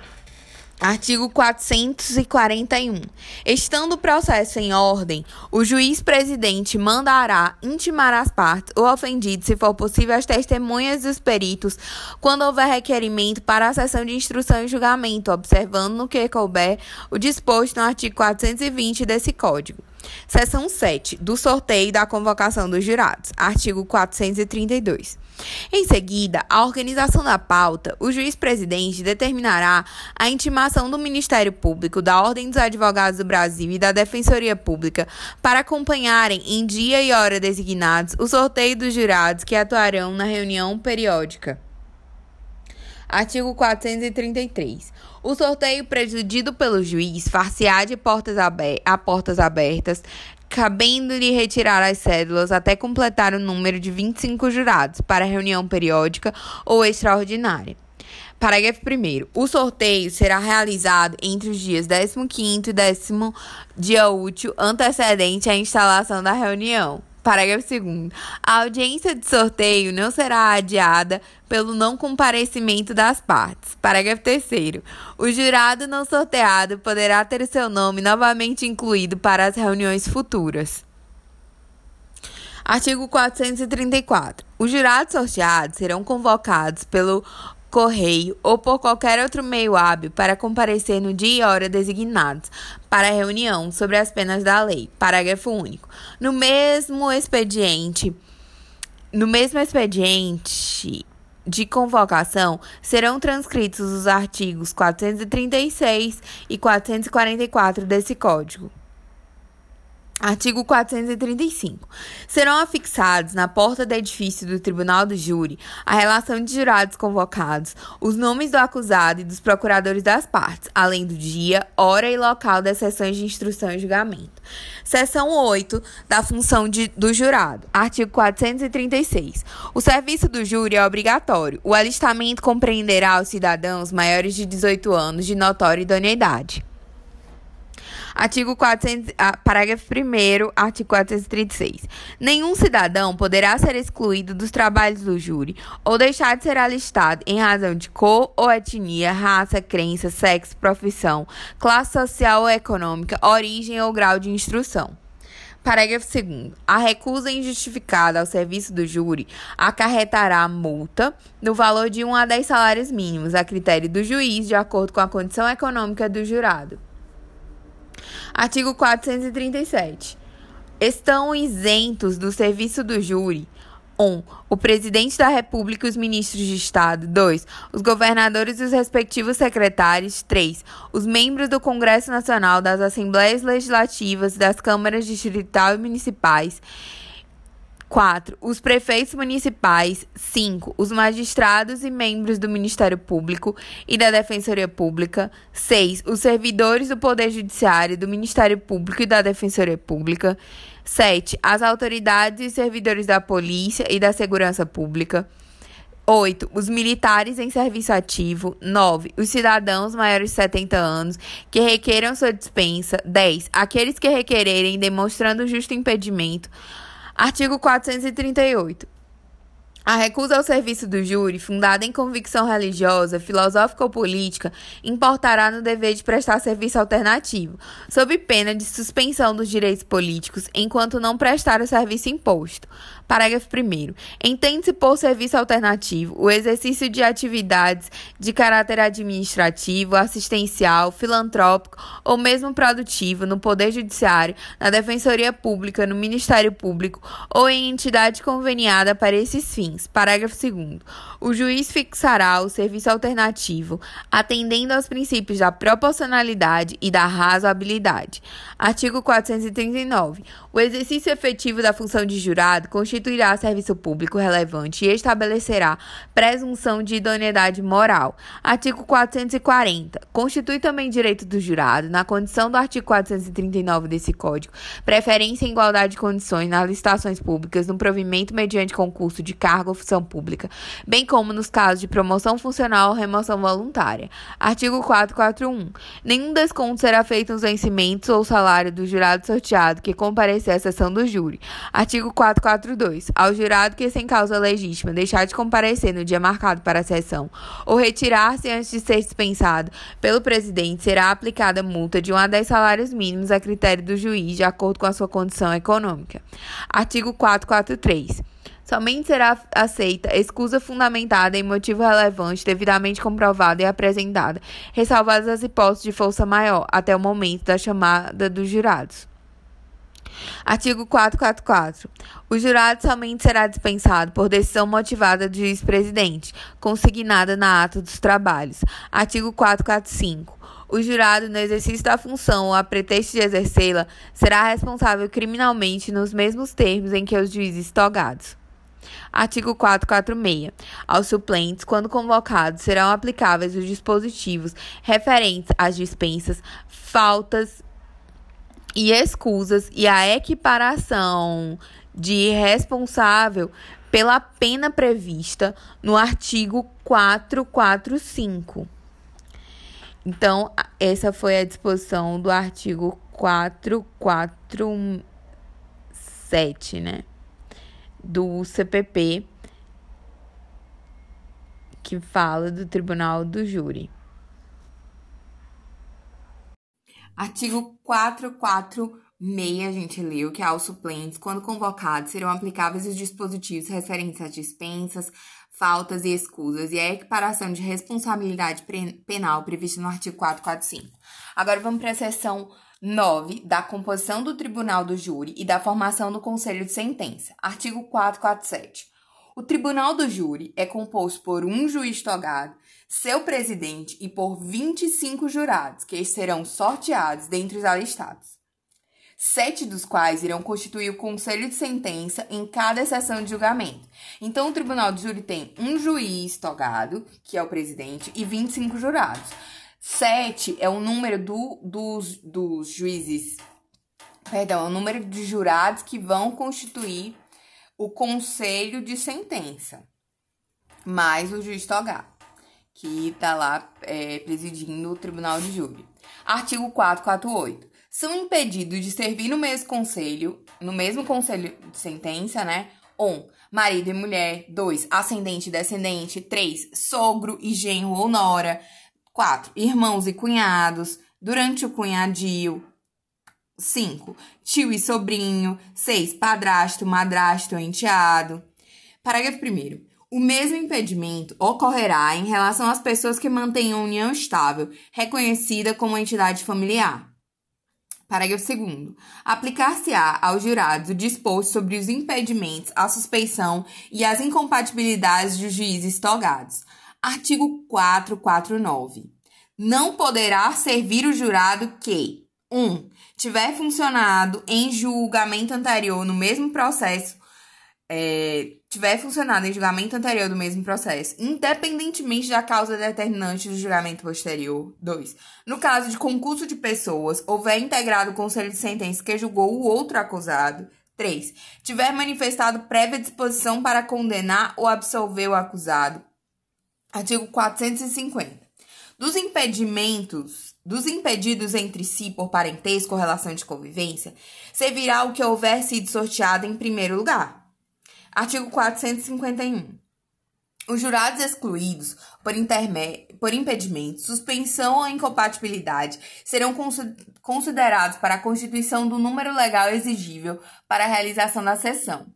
Artigo 441. Estando o processo em ordem, o juiz presidente mandará intimar as partes, o ofendido, se for possível, as testemunhas e os peritos, quando houver requerimento para a sessão de instrução e julgamento, observando no que couber o disposto no artigo 420 desse Código. Seção 7. Do sorteio da convocação dos jurados. Artigo 432. Em seguida, a organização da pauta, o juiz-presidente determinará a intimação do Ministério Público, da Ordem dos Advogados do Brasil e da Defensoria Pública para acompanharem, em dia e hora designados, o sorteio dos jurados que atuarão na reunião periódica. Artigo 433. O sorteio presidido pelo juiz far-se-á de portas a portas abertas, cabendo-lhe retirar as cédulas até completar o número de 25 jurados para reunião periódica ou extraordinária. Parágrafo 1. O sorteio será realizado entre os dias 15 e 10 dia útil antecedente à instalação da reunião. Parágrafo 2. A audiência de sorteio não será adiada pelo não comparecimento das partes. Parágrafo 3. O jurado não sorteado poderá ter seu nome novamente incluído para as reuniões futuras. Artigo 434. Os jurados sorteados serão convocados pelo correio ou por qualquer outro meio hábil para comparecer no dia e hora designados para a reunião sobre as penas da lei. Parágrafo único. No mesmo expediente, no mesmo expediente de convocação serão transcritos os artigos 436 e 444 desse Código. Artigo 435. Serão afixados na porta do edifício do Tribunal do Júri a relação de jurados convocados, os nomes do acusado e dos procuradores das partes, além do dia, hora e local das sessões de instrução e julgamento. Seção 8 da função de, do jurado. Artigo 436. O serviço do júri é obrigatório. O alistamento compreenderá os cidadãos maiores de 18 anos de notória idoneidade. Artigo 400, ah, parágrafo 1 artigo 436. Nenhum cidadão poderá ser excluído dos trabalhos do júri ou deixar de ser alistado em razão de cor ou etnia, raça, crença, sexo, profissão, classe social ou econômica, origem ou grau de instrução. Parágrafo 2. A recusa injustificada ao serviço do júri acarretará multa no valor de 1 a 10 salários mínimos, a critério do juiz, de acordo com a condição econômica do jurado. Artigo 437. Estão isentos do serviço do júri 1. Um, o presidente da República e os ministros de Estado. 2. Os governadores e os respectivos secretários. 3. Os membros do Congresso Nacional, das Assembleias Legislativas, das câmaras distrital e municipais. 4. Os prefeitos municipais. 5. Os magistrados e membros do Ministério Público e da Defensoria Pública. 6. Os servidores do Poder Judiciário, do Ministério Público e da Defensoria Pública. 7. As autoridades e servidores da Polícia e da Segurança Pública. 8. Os militares em serviço ativo. 9. Os cidadãos maiores de 70 anos que requeram sua dispensa. 10. Aqueles que requererem demonstrando justo impedimento. Artigo 438. A recusa ao serviço do júri, fundada em convicção religiosa, filosófica ou política, importará no dever de prestar serviço alternativo, sob pena de suspensão dos direitos políticos, enquanto não prestar o serviço imposto. Parágrafo 1. Entende-se por serviço alternativo o exercício de atividades de caráter administrativo, assistencial, filantrópico ou mesmo produtivo no Poder Judiciário, na Defensoria Pública, no Ministério Público ou em entidade conveniada para esses fins. Parágrafo 2. O juiz fixará o serviço alternativo, atendendo aos princípios da proporcionalidade e da razoabilidade. Artigo 439. O exercício efetivo da função de jurado constituirá serviço público relevante e estabelecerá presunção de idoneidade moral. Artigo 440. Constitui também direito do jurado, na condição do artigo 439 desse Código, preferência em igualdade de condições nas licitações públicas, no provimento mediante concurso de cargo ou função pública, bem como nos casos de promoção funcional ou remoção voluntária. Artigo 441. Nenhum desconto será feito nos vencimentos ou salário do jurado sorteado que comparecer à sessão do júri. Artigo 442 452. Ao jurado que, sem causa legítima, deixar de comparecer no dia marcado para a sessão ou retirar-se antes de ser dispensado pelo presidente, será aplicada multa de 1 a 10 salários mínimos a critério do juiz, de acordo com a sua condição econômica. Artigo 443. Somente será aceita excusa fundamentada em motivo relevante, devidamente comprovada e apresentada, ressalvadas as hipóteses de força maior, até o momento da chamada dos jurados. Artigo 444. O jurado somente será dispensado por decisão motivada do juiz-presidente, consignada na ata dos trabalhos. Artigo 445. O jurado, no exercício da função ou a pretexto de exercê-la, será responsável criminalmente nos mesmos termos em que os juízes togados. Artigo 446. Aos suplentes, quando convocados, serão aplicáveis os dispositivos referentes às dispensas, faltas e escusas e a equiparação de responsável pela pena prevista no artigo 445. Então, essa foi a disposição do artigo 447, né? Do CPP, que fala do Tribunal do Júri. Artigo 446, a gente leu, que aos suplentes, quando convocados, serão aplicáveis os dispositivos referentes a dispensas, faltas e escusas e a equiparação de responsabilidade penal prevista no artigo 445. Agora vamos para a seção 9 da composição do Tribunal do Júri e da formação do Conselho de Sentença. Artigo 447. O Tribunal do Júri é composto por um juiz togado seu presidente e por 25 jurados, que serão sorteados dentre os alistados. Sete dos quais irão constituir o conselho de sentença em cada sessão de julgamento. Então, o tribunal de júri tem um juiz togado, que é o presidente, e 25 jurados. Sete é o número do, dos, dos juízes, perdão, é o número de jurados que vão constituir o conselho de sentença, mais o juiz togado que está lá é, presidindo o Tribunal de Júri. Artigo 448. São impedidos de servir no mesmo conselho, no mesmo conselho de sentença, né? 1. Um, marido e mulher. 2. Ascendente e descendente. 3. Sogro e genro ou nora. 4. Irmãos e cunhados. Durante o cunhadio. 5. Tio e sobrinho. 6. Padrasto, madrasto enteado. Parágrafo 1 o mesmo impedimento ocorrerá em relação às pessoas que mantenham união estável, reconhecida como entidade familiar. Parágrafo 2. Aplicar-se-á aos jurados o disposto sobre os impedimentos, a suspeição e as incompatibilidades dos juízes togados. Artigo 449. Não poderá servir o jurado que 1. Um, tiver funcionado em julgamento anterior no mesmo processo é, tiver funcionado em julgamento anterior do mesmo processo, independentemente da causa determinante do julgamento posterior. 2. No caso de concurso de pessoas, houver integrado o conselho de sentença que julgou o outro acusado. 3. Tiver manifestado prévia disposição para condenar ou absolver o acusado. Artigo 450. Dos impedimentos, dos impedidos entre si por parentesco ou relação de convivência, servirá o que houver sido sorteado em primeiro lugar. Artigo 451. Os jurados excluídos por, por impedimento, suspensão ou incompatibilidade serão considerados para a constituição do número legal exigível para a realização da sessão.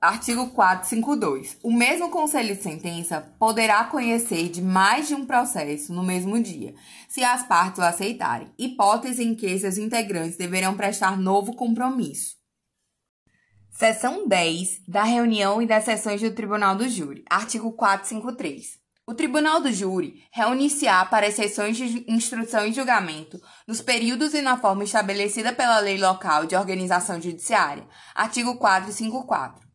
Artigo 452. O mesmo Conselho de Sentença poderá conhecer de mais de um processo no mesmo dia, se as partes o aceitarem, hipótese em que seus integrantes deverão prestar novo compromisso. Seção 10 da reunião e das sessões do Tribunal do Júri. Artigo 453. O Tribunal do Júri reunir-se-á para as sessões de instrução e julgamento nos períodos e na forma estabelecida pela lei local de organização judiciária. Artigo 454.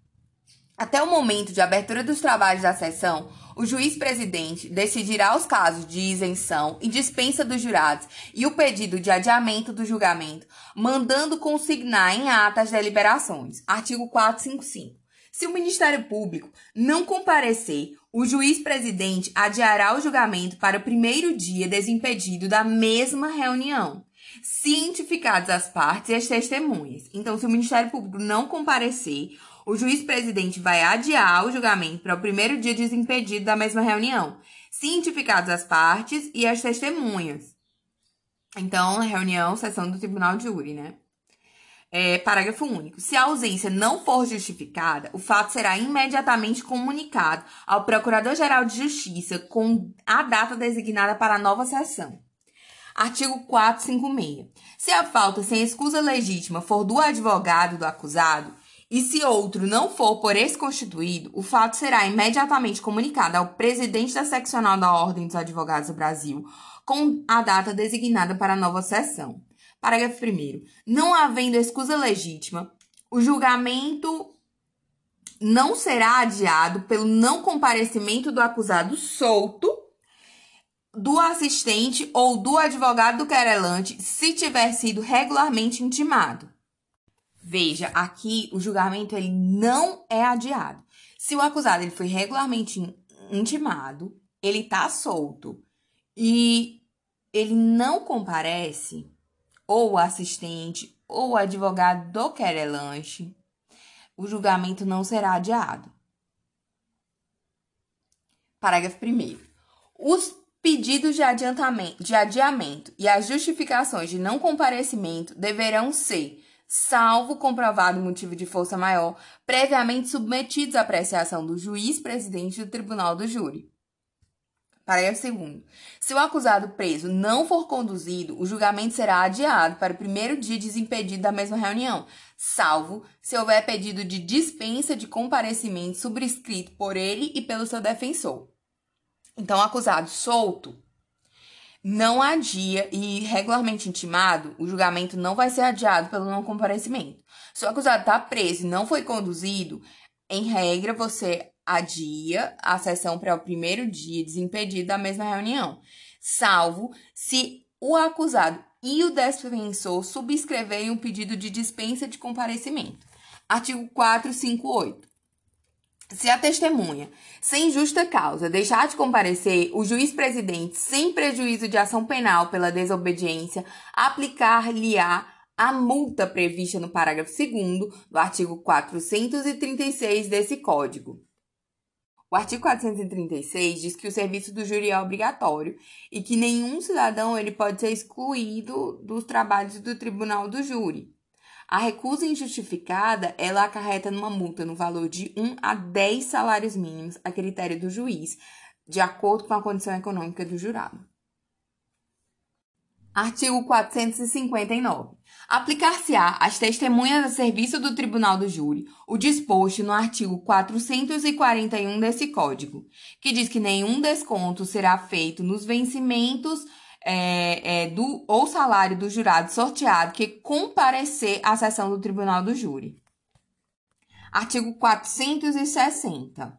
Até o momento de abertura dos trabalhos da sessão, o juiz-presidente decidirá os casos de isenção e dispensa dos jurados e o pedido de adiamento do julgamento, mandando consignar em ata as deliberações. Artigo 455. Se o Ministério Público não comparecer, o juiz-presidente adiará o julgamento para o primeiro dia desimpedido da mesma reunião. cientificadas as partes e as testemunhas. Então, se o Ministério Público não comparecer, o juiz-presidente vai adiar o julgamento para o primeiro dia desimpedido da mesma reunião, cientificadas as partes e as testemunhas. Então, reunião, sessão do Tribunal de Júri, né? É, parágrafo único. Se a ausência não for justificada, o fato será imediatamente comunicado ao Procurador-Geral de Justiça com a data designada para a nova sessão. Artigo 456. Se a falta sem escusa legítima for do advogado do acusado, e se outro não for por esse constituído, o fato será imediatamente comunicado ao presidente da seccional da Ordem dos Advogados do Brasil com a data designada para a nova sessão. Parágrafo 1. Não havendo escusa legítima, o julgamento não será adiado pelo não comparecimento do acusado solto, do assistente ou do advogado do querelante, se tiver sido regularmente intimado. Veja, aqui o julgamento ele não é adiado. Se o acusado ele foi regularmente intimado, ele está solto e ele não comparece, ou o assistente ou o advogado do querelanche, o julgamento não será adiado. Parágrafo 1. Os pedidos de, adiantamento, de adiamento e as justificações de não comparecimento deverão ser salvo comprovado motivo de força maior, previamente submetidos à apreciação do juiz presidente do tribunal do júri. Parágrafo 2. Se o acusado preso não for conduzido, o julgamento será adiado para o primeiro dia desimpedido da mesma reunião, salvo se houver pedido de dispensa de comparecimento subscrito por ele e pelo seu defensor. Então, o acusado solto não adia e regularmente intimado, o julgamento não vai ser adiado pelo não comparecimento. Se o acusado está preso e não foi conduzido, em regra, você adia a sessão para o primeiro dia desimpedido da mesma reunião, salvo se o acusado e o defensor subscreverem um pedido de dispensa de comparecimento. Artigo 458. Se a testemunha, sem justa causa, deixar de comparecer, o juiz-presidente, sem prejuízo de ação penal pela desobediência, aplicar-lhe-á a multa prevista no parágrafo 2 do artigo 436 desse Código. O artigo 436 diz que o serviço do júri é obrigatório e que nenhum cidadão ele pode ser excluído dos trabalhos do tribunal do júri. A recusa injustificada, ela acarreta numa multa no valor de 1 a 10 salários mínimos a critério do juiz, de acordo com a condição econômica do jurado. Artigo 459. Aplicar-se-á às testemunhas a serviço do Tribunal do Júri o disposto no artigo 441 desse Código, que diz que nenhum desconto será feito nos vencimentos é, é, do, ou salário do jurado sorteado que comparecer à sessão do Tribunal do Júri. Artigo 460.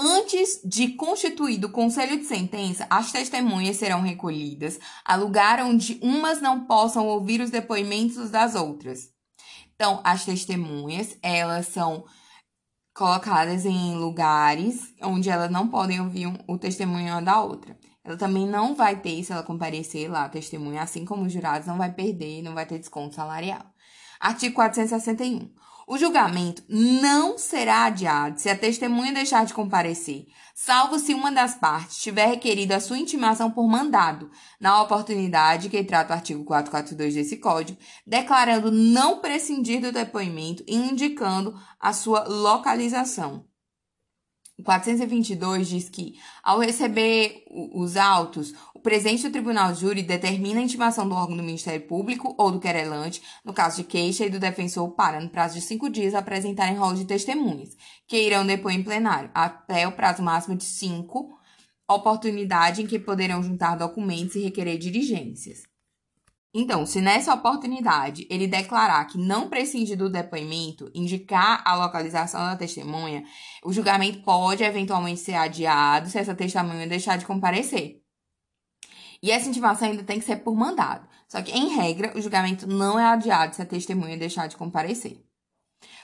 Antes de constituído o conselho de sentença, as testemunhas serão recolhidas a lugar onde umas não possam ouvir os depoimentos das outras. Então, as testemunhas, elas são colocadas em lugares onde elas não podem ouvir o testemunho da outra. Ela também não vai ter, se ela comparecer lá, testemunha, assim como os jurados, não vai perder, não vai ter desconto salarial. Artigo 461. O julgamento não será adiado se a testemunha deixar de comparecer, salvo se uma das partes tiver requerido a sua intimação por mandado, na oportunidade que trata o artigo 442 desse Código, declarando não prescindir do depoimento e indicando a sua localização. O 422 diz que, ao receber os autos, o presidente do tribunal júri determina a intimação do órgão do Ministério Público ou do querelante, no caso de queixa, e do defensor para, no prazo de cinco dias, apresentarem rol de testemunhas, que irão depor em plenário, até o prazo máximo de cinco, oportunidade em que poderão juntar documentos e requerer diligências. Então, se nessa oportunidade ele declarar que não prescinde do depoimento, indicar a localização da testemunha, o julgamento pode eventualmente ser adiado se essa testemunha deixar de comparecer. E essa intimação ainda tem que ser por mandado. Só que, em regra, o julgamento não é adiado se a testemunha deixar de comparecer.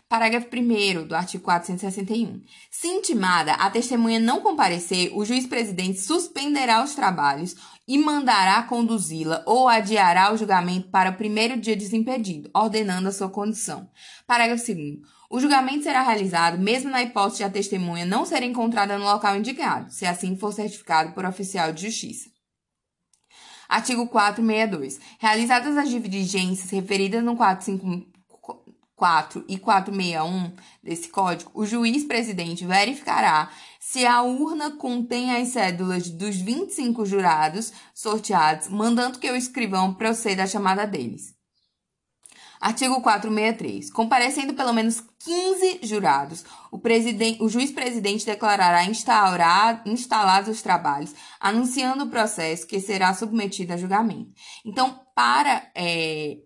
Parágrafo 1 do artigo 461. Se intimada a testemunha não comparecer, o juiz-presidente suspenderá os trabalhos e mandará conduzi-la ou adiará o julgamento para o primeiro dia desimpedido, ordenando a sua condução. Parágrafo 2. O julgamento será realizado mesmo na hipótese de a testemunha não ser encontrada no local indicado, se assim for certificado por oficial de justiça. Artigo 462. Realizadas as diligências referidas no 454 e 461 desse Código, o juiz-presidente verificará se a urna contém as cédulas dos 25 jurados sorteados, mandando que o escrivão proceda à chamada deles. Artigo 463. Comparecendo pelo menos 15 jurados, o, o juiz-presidente declarará instalados os trabalhos, anunciando o processo que será submetido a julgamento. Então, para é,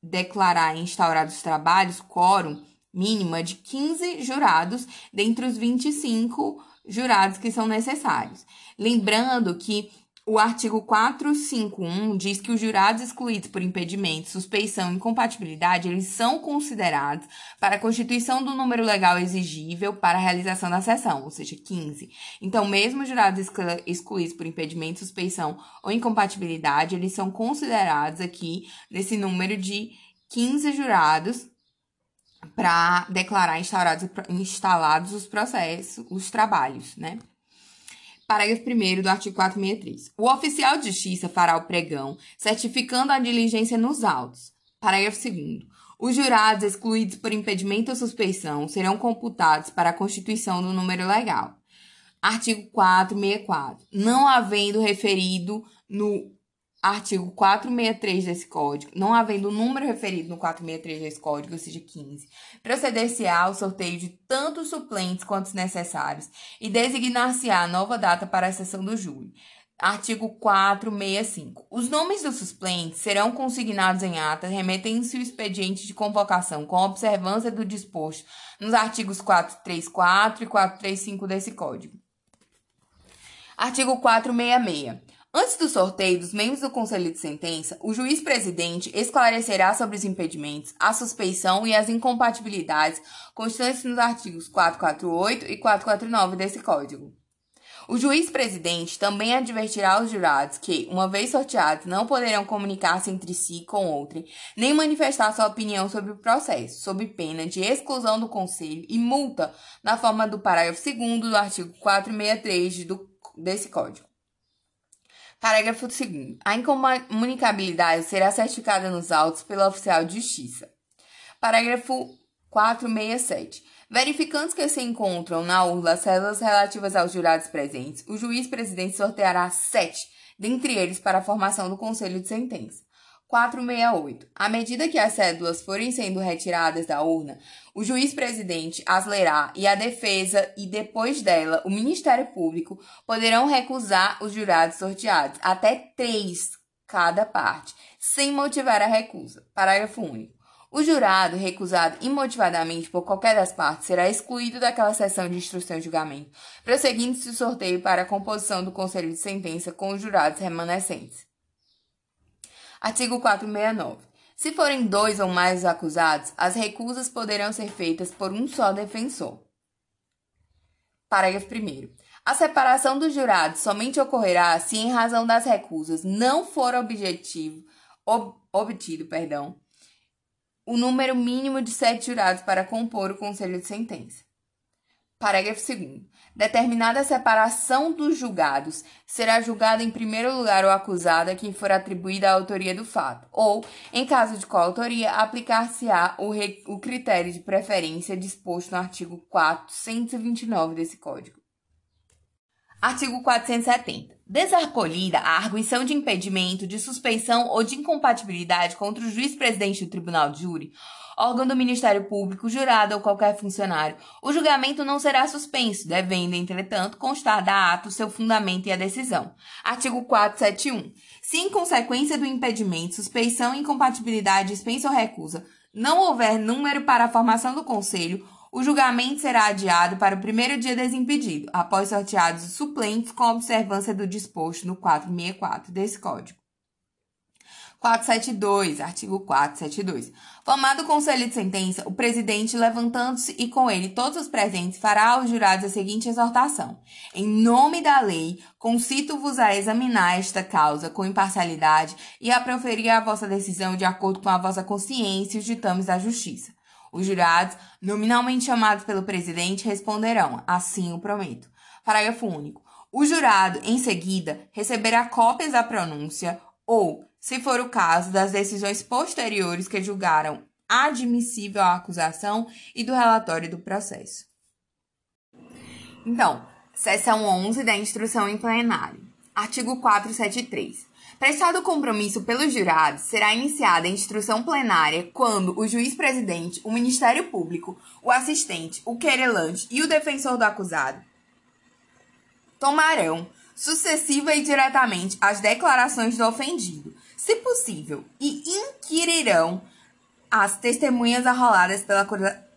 declarar instaurados os trabalhos, quórum mínimo é de 15 jurados dentre os 25 jurados que são necessários. Lembrando que o artigo 451 diz que os jurados excluídos por impedimento, suspeição e incompatibilidade, eles são considerados para a constituição do número legal exigível para a realização da sessão, ou seja, 15. Então, mesmo os jurados excluídos por impedimento, suspeição ou incompatibilidade, eles são considerados aqui nesse número de 15 jurados para declarar instaurados, instalados os processos, os trabalhos, né? Parágrafo 1 do artigo 463. O oficial de justiça fará o pregão, certificando a diligência nos autos. Parágrafo 2. Os jurados excluídos por impedimento ou suspeição serão computados para a constituição do número legal. Artigo 464. Não havendo referido no artigo 463 desse código, não havendo o número referido no 463 desse código, ou seja, 15, proceder-se-á ao sorteio de tantos suplentes quantos necessários e designar-se-á nova data para a sessão do júri. Artigo 465. Os nomes dos suplentes serão consignados em ata, remetendo-se o expediente de convocação com observância do disposto nos artigos 434 e 435 desse Código. Artigo 466. Antes do sorteio dos membros do Conselho de Sentença, o juiz presidente esclarecerá sobre os impedimentos, a suspeição e as incompatibilidades constantes nos artigos 448 e 449 desse Código. O juiz presidente também advertirá os jurados que, uma vez sorteados, não poderão comunicar-se entre si com outrem, nem manifestar sua opinião sobre o processo, sob pena de exclusão do conselho e multa na forma do parágrafo 2 do artigo 463 do, desse Código. Parágrafo 2. A incomunicabilidade será certificada nos autos pelo oficial de justiça. Parágrafo 467. Verificando que se encontram na urna as células relativas aos jurados presentes, o juiz presidente sorteará sete dentre eles para a formação do conselho de sentença. 468. À medida que as cédulas forem sendo retiradas da urna, o juiz presidente as lerá e a defesa e depois dela o Ministério Público poderão recusar os jurados sorteados, até três cada parte, sem motivar a recusa. Parágrafo único. O jurado recusado imotivadamente por qualquer das partes será excluído daquela sessão de instrução e julgamento, prosseguindo-se o sorteio para a composição do conselho de sentença com os jurados remanescentes. Artigo 469. Se forem dois ou mais acusados, as recusas poderão ser feitas por um só defensor. Parágrafo 1. A separação dos jurados somente ocorrerá se, em razão das recusas, não for objetivo, ob, obtido perdão, o número mínimo de sete jurados para compor o conselho de sentença. Parágrafo 2. Determinada a separação dos julgados, será julgado em primeiro lugar o acusado a quem for atribuída a autoria do fato, ou, em caso de coautoria, aplicar-se-á o, o critério de preferência disposto no artigo 429 desse Código. Artigo 470. Desacolhida a arguição de impedimento, de suspeição ou de incompatibilidade contra o juiz-presidente do Tribunal de Júri, órgão do Ministério Público, jurado ou qualquer funcionário, o julgamento não será suspenso, devendo, entretanto, constar da ato seu fundamento e a decisão. Artigo 471. Se, em consequência do impedimento, suspeição, incompatibilidade, dispensa ou recusa, não houver número para a formação do Conselho, o julgamento será adiado para o primeiro dia desimpedido, após sorteados os suplentes com observância do disposto no 464 desse Código. 472, artigo 472. Formado o conselho de sentença, o presidente, levantando-se e com ele todos os presentes, fará aos jurados a seguinte exortação: Em nome da lei, concito-vos a examinar esta causa com imparcialidade e a proferir a vossa decisão de acordo com a vossa consciência e os ditames da justiça. Os jurados, nominalmente chamados pelo presidente, responderão: Assim o prometo. Parágrafo único. O jurado, em seguida, receberá cópias da pronúncia ou, se for o caso, das decisões posteriores que julgaram admissível a acusação e do relatório do processo. Então, seção 11 da instrução em plenário. Artigo 473. Prestado o compromisso pelos jurados, será iniciada a instrução plenária quando o juiz-presidente, o Ministério Público, o assistente, o querelante e o defensor do acusado tomarão sucessiva e diretamente as declarações do ofendido, se possível, e inquirirão as testemunhas arroladas pela,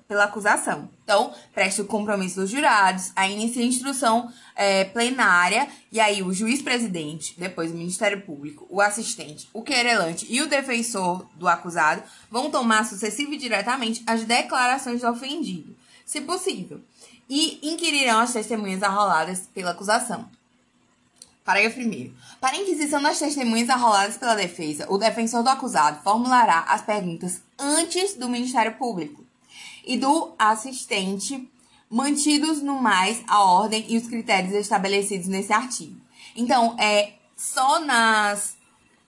pela acusação. Então, preste o compromisso dos jurados, aí inicia a instrução é, plenária, e aí o juiz-presidente, depois o Ministério Público, o assistente, o querelante e o defensor do acusado vão tomar sucessiva e diretamente as declarações do ofendido, se possível, e inquirirão as testemunhas arroladas pela acusação. Parágrafo 1. Para a inquisição das testemunhas arroladas pela defesa, o defensor do acusado formulará as perguntas antes do Ministério Público e do assistente, mantidos no mais a ordem e os critérios estabelecidos nesse artigo. Então, é só nas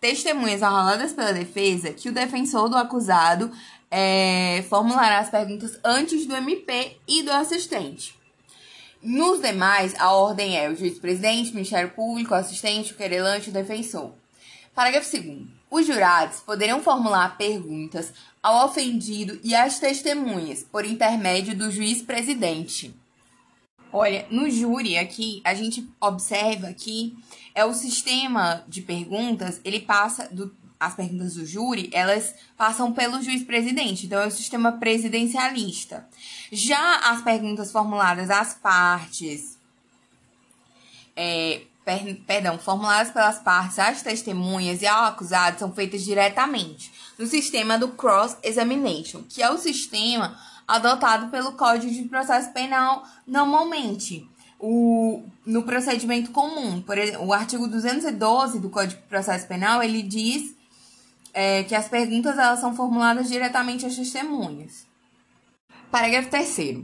testemunhas arroladas pela defesa que o defensor do acusado é, formulará as perguntas antes do MP e do assistente. Nos demais, a ordem é o juiz-presidente, Ministério Público, assistente, o querelante e o defensor. Parágrafo 2. Os jurados poderão formular perguntas ao ofendido e às testemunhas por intermédio do juiz-presidente. Olha, no júri aqui, a gente observa que é o sistema de perguntas, ele passa do as perguntas do júri, elas passam pelo juiz-presidente, então é o sistema presidencialista. Já as perguntas formuladas às partes, é, per, perdão, formuladas pelas partes às testemunhas e ao acusado são feitas diretamente no sistema do cross-examination, que é o sistema adotado pelo Código de Processo Penal normalmente. O, no procedimento comum, por exemplo, o artigo 212 do Código de Processo Penal, ele diz é, que as perguntas elas são formuladas diretamente às testemunhas. Parágrafo 3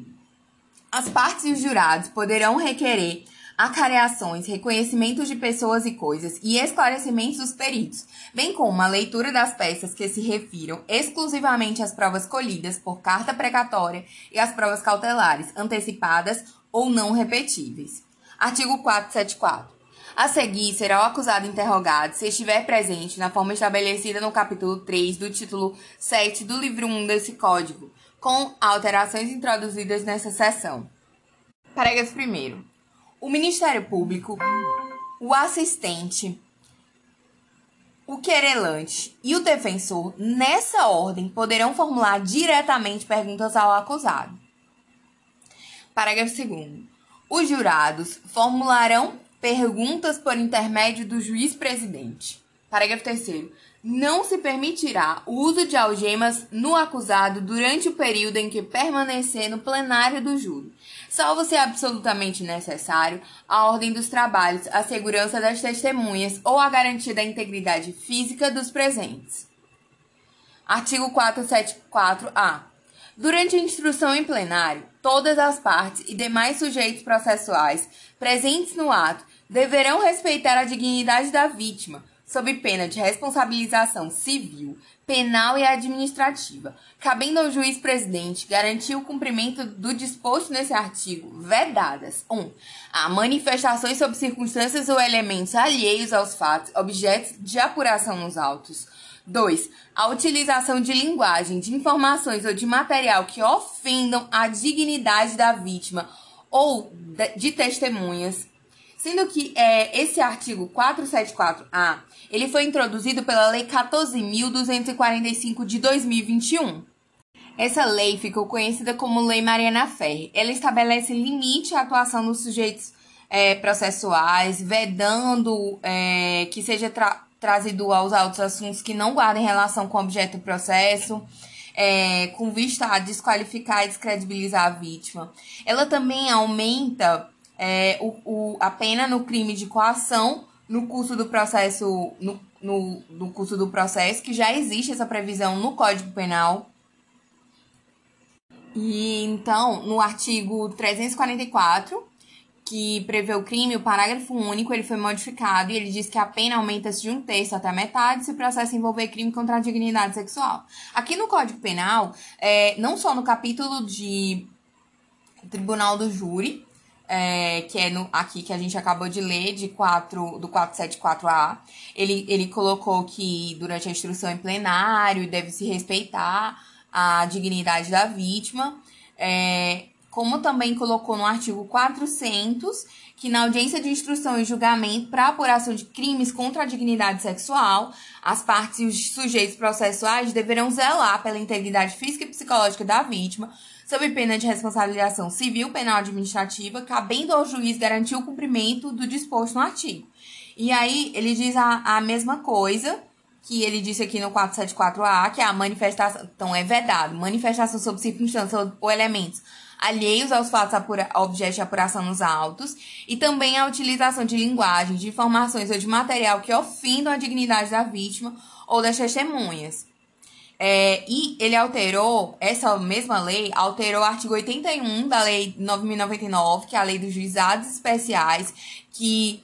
As partes e os jurados poderão requerer acareações, reconhecimentos de pessoas e coisas e esclarecimentos dos peritos, bem como a leitura das peças que se refiram exclusivamente às provas colhidas por carta precatória e às provas cautelares, antecipadas ou não repetíveis. Artigo 474. A seguir, será o acusado interrogado se estiver presente na forma estabelecida no capítulo 3 do título 7 do livro 1 desse código, com alterações introduzidas nessa seção. Parágrafo 1. O Ministério Público, o assistente, o querelante e o defensor, nessa ordem, poderão formular diretamente perguntas ao acusado. Parágrafo 2. Os jurados formularão Perguntas por intermédio do juiz-presidente. Parágrafo 3. Não se permitirá o uso de algemas no acusado durante o período em que permanecer no plenário do júri, salvo se absolutamente necessário a ordem dos trabalhos, a segurança das testemunhas ou a garantia da integridade física dos presentes. Artigo 474-A. Durante a instrução em plenário, todas as partes e demais sujeitos processuais presentes no ato deverão respeitar a dignidade da vítima, sob pena de responsabilização civil, penal e administrativa, cabendo ao juiz presidente garantir o cumprimento do disposto nesse artigo, vedadas 1. Um, a manifestações sob circunstâncias ou elementos alheios aos fatos, objetos de apuração nos autos. 2. A utilização de linguagem, de informações ou de material que ofendam a dignidade da vítima ou de testemunhas Sendo que é, esse artigo 474A, ele foi introduzido pela Lei 14.245 de 2021. Essa lei ficou conhecida como Lei Mariana Ferre. Ela estabelece limite à atuação dos sujeitos é, processuais, vedando é, que seja trazido aos autos assuntos que não guardem relação com o objeto do processo, é, com vista a desqualificar e descredibilizar a vítima. Ela também aumenta é, o, o, a pena no crime de coação no curso do processo, no, no, no curso do processo, que já existe essa previsão no Código Penal. E então, no artigo 344, que prevê o crime, o parágrafo único ele foi modificado e ele diz que a pena aumenta-se de um terço até metade se o processo envolver crime contra a dignidade sexual. Aqui no Código Penal, é, não só no capítulo de Tribunal do Júri, é, que é no, aqui que a gente acabou de ler, de 4, do 474A, ele, ele colocou que durante a instrução em plenário deve se respeitar a dignidade da vítima. É, como também colocou no artigo 400, que na audiência de instrução e julgamento para apuração de crimes contra a dignidade sexual, as partes e os sujeitos processuais deverão zelar pela integridade física e psicológica da vítima, sob pena de responsabilização civil, penal administrativa, cabendo ao juiz garantir o cumprimento do disposto no artigo. E aí ele diz a, a mesma coisa que ele disse aqui no 474A, que é a manifestação, então é vedado, manifestação sobre circunstâncias ou elementos alheios aos fatos apura, objeto de apuração nos autos, e também a utilização de linguagem, de informações ou de material que ofendam a dignidade da vítima ou das testemunhas. É, e ele alterou, essa mesma lei, alterou o artigo 81 da Lei 9.099, que é a Lei dos Juizados Especiais, que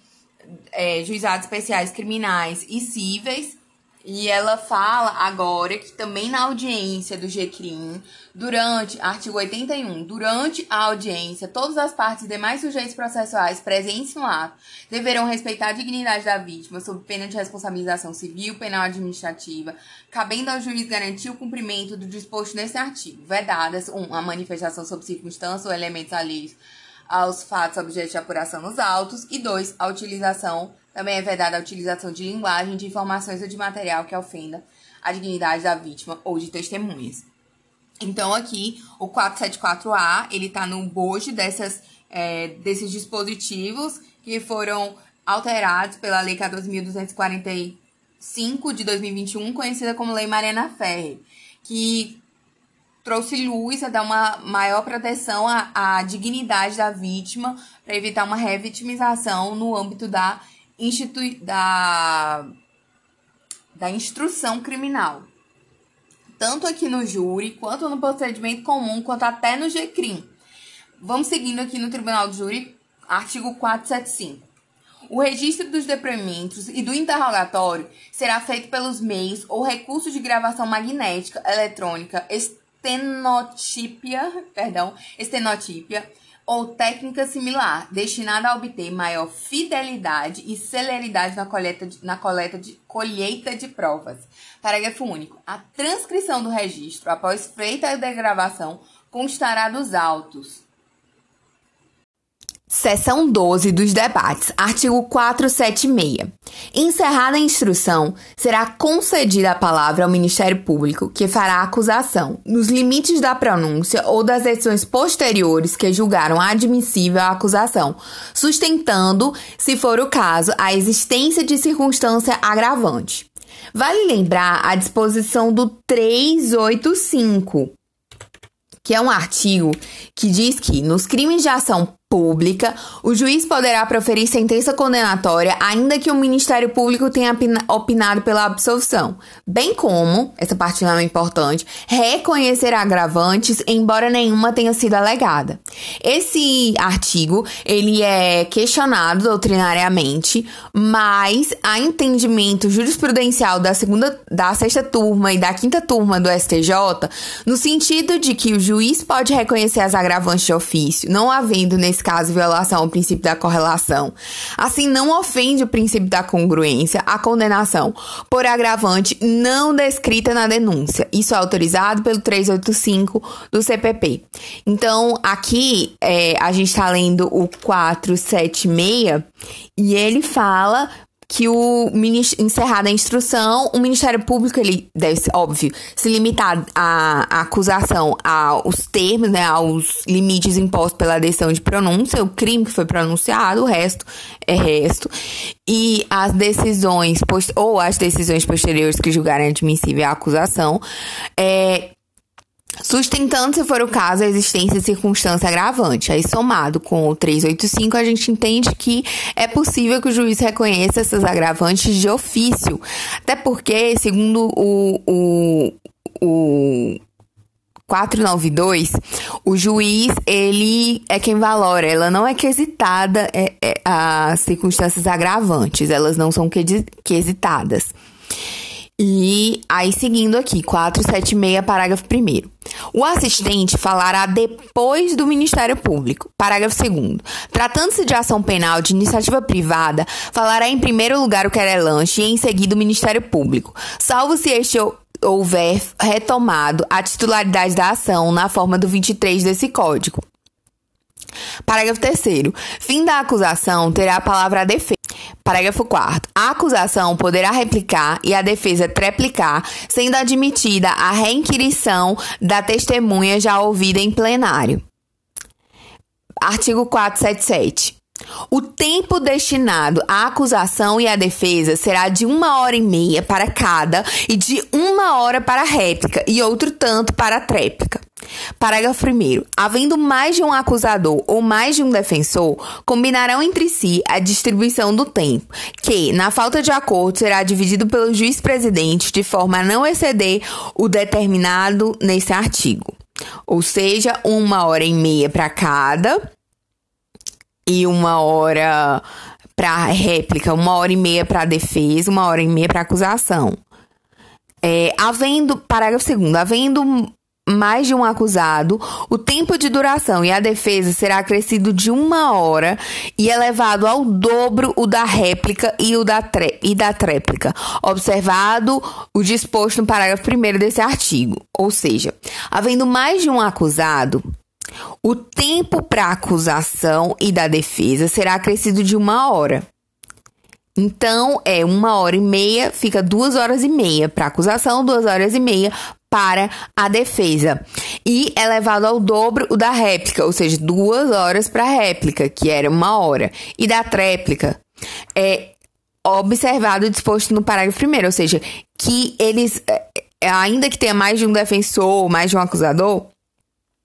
é, juizados especiais criminais e cíveis, e ela fala agora que também na audiência do GCRIM, durante, artigo 81, durante a audiência, todas as partes e demais sujeitos processuais presentes no ato deverão respeitar a dignidade da vítima sob pena de responsabilização civil, penal administrativa, cabendo ao juiz garantir o cumprimento do disposto nesse artigo, vedadas 1. Um, a manifestação sob circunstâncias ou elementos alheios aos fatos objeto de apuração nos autos, e 2. A utilização também é vedada a utilização de linguagem, de informações ou de material que ofenda a dignidade da vítima ou de testemunhas. Então, aqui, o 474A, ele está no bojo dessas, é, desses dispositivos que foram alterados pela Lei 14.245 de 2021, conhecida como Lei Mariana Ferre, que trouxe luz a dar uma maior proteção à, à dignidade da vítima para evitar uma revitimização no âmbito da institui da, da instrução criminal. Tanto aqui no júri, quanto no procedimento comum, quanto até no GCRIM. Vamos seguindo aqui no Tribunal do Júri, artigo 475. O registro dos depoimentos e do interrogatório será feito pelos meios ou recursos de gravação magnética, eletrônica, estenotípia, perdão, estenotípia, ou técnica similar, destinada a obter maior fidelidade e celeridade na coleta de, na coleta de, colheita de provas. Parágrafo único. A transcrição do registro, após feita a degravação, constará dos autos Seção 12 dos debates, artigo 476. Encerrada a instrução, será concedida a palavra ao Ministério Público, que fará a acusação, nos limites da pronúncia ou das decisões posteriores que julgaram admissível a acusação, sustentando, se for o caso, a existência de circunstância agravante. Vale lembrar a disposição do 385, que é um artigo que diz que nos crimes de ação pública, o juiz poderá proferir sentença condenatória ainda que o Ministério Público tenha opinado pela absolução, bem como, essa parte não é importante, reconhecer agravantes embora nenhuma tenha sido alegada. Esse artigo, ele é questionado doutrinariamente, mas a entendimento jurisprudencial da segunda, da sexta turma e da quinta turma do STJ, no sentido de que o juiz pode reconhecer as agravantes de ofício, não havendo nesse caso violação ao princípio da correlação. Assim, não ofende o princípio da congruência a condenação por agravante não descrita na denúncia. Isso é autorizado pelo 385 do CPP. Então, aqui é, a gente está lendo o 476 e ele fala que o encerrada a instrução, o Ministério Público ele deve, óbvio, se limitar à, acusação aos termos, né, aos limites impostos pela decisão de pronúncia, o crime que foi pronunciado, o resto é resto, e as decisões ou as decisões posteriores que julgarem admissível a acusação, é, Sustentando, se for o caso, a existência de circunstância agravante. Aí, somado com o 385, a gente entende que é possível que o juiz reconheça essas agravantes de ofício. Até porque, segundo o, o, o 492, o juiz, ele é quem valora, ela não é quesitada é, é, as circunstâncias agravantes, elas não são quesitadas. E aí, seguindo aqui, 476, parágrafo 1. O assistente falará depois do Ministério Público. Parágrafo 2. Tratando-se de ação penal de iniciativa privada, falará em primeiro lugar o querelante e em seguida o Ministério Público, salvo se este houver retomado a titularidade da ação na forma do 23 desse Código. Parágrafo 3. Fim da acusação terá a palavra a defesa. Parágrafo 4. A acusação poderá replicar e a defesa treplicar, sendo admitida a reinquirição da testemunha já ouvida em plenário. Artigo 477. O tempo destinado à acusação e à defesa será de uma hora e meia para cada e de uma hora para a réplica e outro tanto para a tréplica. Parágrafo 1. Havendo mais de um acusador ou mais de um defensor, combinarão entre si a distribuição do tempo, que, na falta de acordo, será dividido pelo juiz presidente de forma a não exceder o determinado nesse artigo. Ou seja, uma hora e meia para cada e uma hora para réplica, uma hora e meia para defesa, uma hora e meia para acusação. É, havendo, parágrafo 2 havendo mais de um acusado, o tempo de duração e a defesa será acrescido de uma hora e elevado ao dobro o da réplica e o da, tre e da tréplica, observado o disposto no parágrafo 1 desse artigo. Ou seja, havendo mais de um acusado, o tempo para acusação e da defesa será acrescido de uma hora. Então, é uma hora e meia, fica duas horas e meia para acusação, duas horas e meia para a defesa. E é levado ao dobro o da réplica, ou seja, duas horas para a réplica, que era uma hora. E da tréplica é observado disposto no parágrafo primeiro, ou seja, que eles, é, ainda que tenha mais de um defensor, mais de um acusador,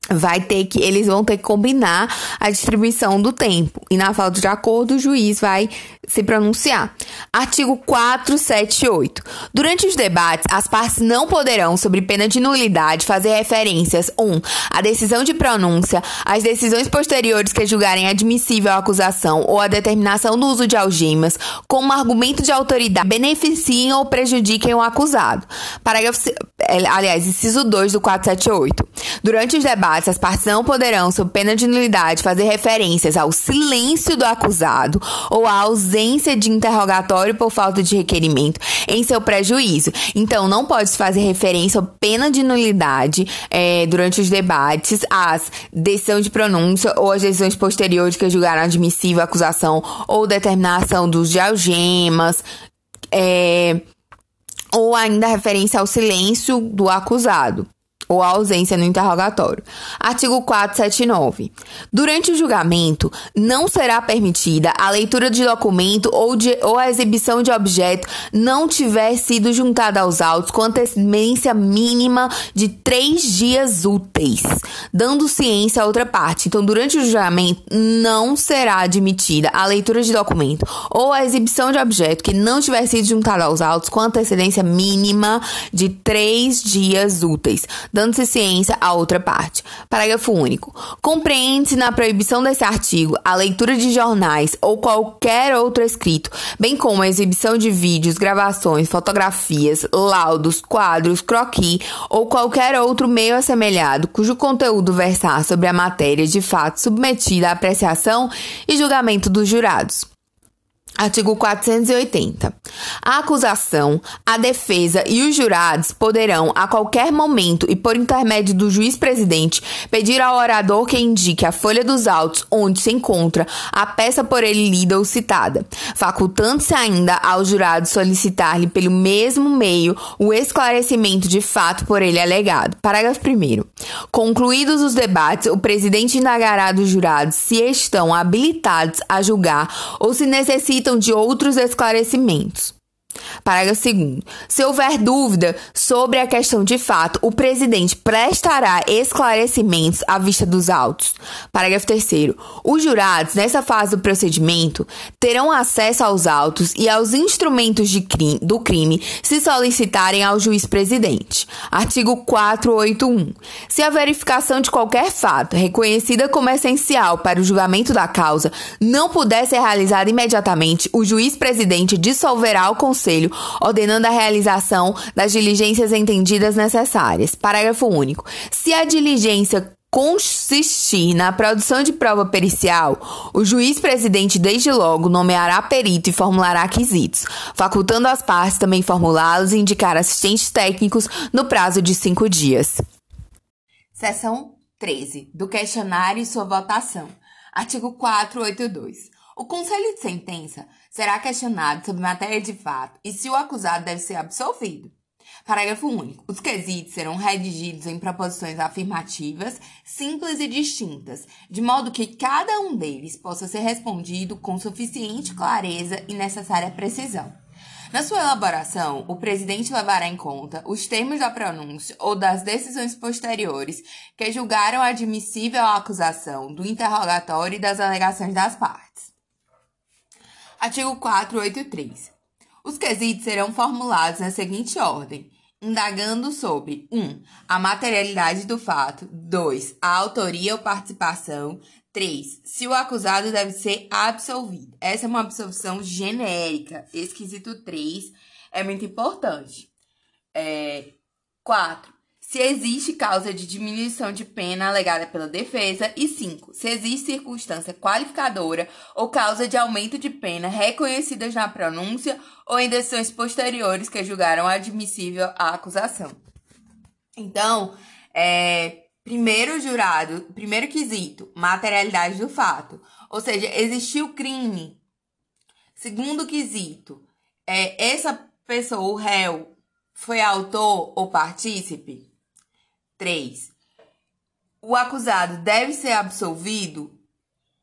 vai ter que eles vão ter que combinar a distribuição do tempo. E na falta de acordo o juiz vai se pronunciar. Artigo 478. Durante os debates, as partes não poderão, sobre pena de nulidade, fazer referências 1. Um, à decisão de pronúncia, às decisões posteriores que julgarem admissível a acusação ou a determinação do uso de algemas, como argumento de autoridade, beneficiem ou prejudiquem o acusado. Parágrafo, é, aliás, inciso 2 do 478. Durante os debates, as partes não poderão, sob pena de nulidade, fazer referências ao silêncio do acusado ou à ausência de interrogatório por falta de requerimento em seu prejuízo. Então, não pode se fazer referência à pena de nulidade é, durante os debates, às decisão de pronúncia ou às decisões posteriores que julgaram admissível a acusação ou determinação dos de algemas. É, ou ainda referência ao silêncio do acusado ou a ausência no interrogatório. Artigo 479. Durante o julgamento, não será permitida a leitura de documento ou, de, ou a exibição de objeto não tiver sido juntada aos autos com antecedência mínima de três dias úteis, dando ciência à outra parte. Então, durante o julgamento, não será admitida a leitura de documento ou a exibição de objeto que não tiver sido juntado aos autos com antecedência mínima de três dias úteis, dando-se ciência à outra parte. Parágrafo único. Compreende-se na proibição desse artigo a leitura de jornais ou qualquer outro escrito, bem como a exibição de vídeos, gravações, fotografias, laudos, quadros, croquis ou qualquer outro meio assemelhado cujo conteúdo versar sobre a matéria de fato submetida à apreciação e julgamento dos jurados. Artigo 480. A acusação, a defesa e os jurados poderão, a qualquer momento e por intermédio do juiz-presidente, pedir ao orador que indique a folha dos autos onde se encontra a peça por ele lida ou citada, facultando-se ainda ao jurado solicitar-lhe pelo mesmo meio o esclarecimento de fato por ele alegado. Parágrafo 1. Concluídos os debates, o presidente indagará dos jurados se estão habilitados a julgar ou se necessitam necessitam de outros esclarecimentos. Parágrafo 2. Se houver dúvida sobre a questão de fato, o presidente prestará esclarecimentos à vista dos autos. Parágrafo 3. Os jurados, nessa fase do procedimento, terão acesso aos autos e aos instrumentos crime, do crime se solicitarem ao juiz presidente. Artigo 481. Se a verificação de qualquer fato, reconhecida como essencial para o julgamento da causa, não puder ser realizada imediatamente, o juiz presidente dissolverá o conselho Conselho, ordenando a realização das diligências entendidas necessárias. Parágrafo único. Se a diligência consistir na produção de prova pericial, o juiz presidente desde logo nomeará perito e formulará quesitos, facultando as partes também formulá-los e indicar assistentes técnicos no prazo de cinco dias. Seção 13. Do questionário e sua votação. Artigo 482. O conselho de sentença será questionado sobre matéria de fato e se o acusado deve ser absolvido. Parágrafo único. Os quesitos serão redigidos em proposições afirmativas, simples e distintas, de modo que cada um deles possa ser respondido com suficiente clareza e necessária precisão. Na sua elaboração, o presidente levará em conta os termos da pronúncia ou das decisões posteriores que julgaram admissível a acusação do interrogatório e das alegações das partes. Artigo 483. Os quesitos serão formulados na seguinte ordem: indagando sobre 1. Um, a materialidade do fato, 2. a autoria ou participação, 3. Se o acusado deve ser absolvido. Essa é uma absolvição genérica. Esquisito 3 é muito importante. É, 4 se existe causa de diminuição de pena alegada pela defesa e 5. Se existe circunstância qualificadora ou causa de aumento de pena reconhecidas na pronúncia ou em decisões posteriores que julgaram admissível a acusação. Então, é, primeiro jurado, primeiro quesito, materialidade do fato, ou seja, existiu crime. Segundo quesito, é, essa pessoa, o réu, foi autor ou partícipe? 3. O acusado deve ser absolvido?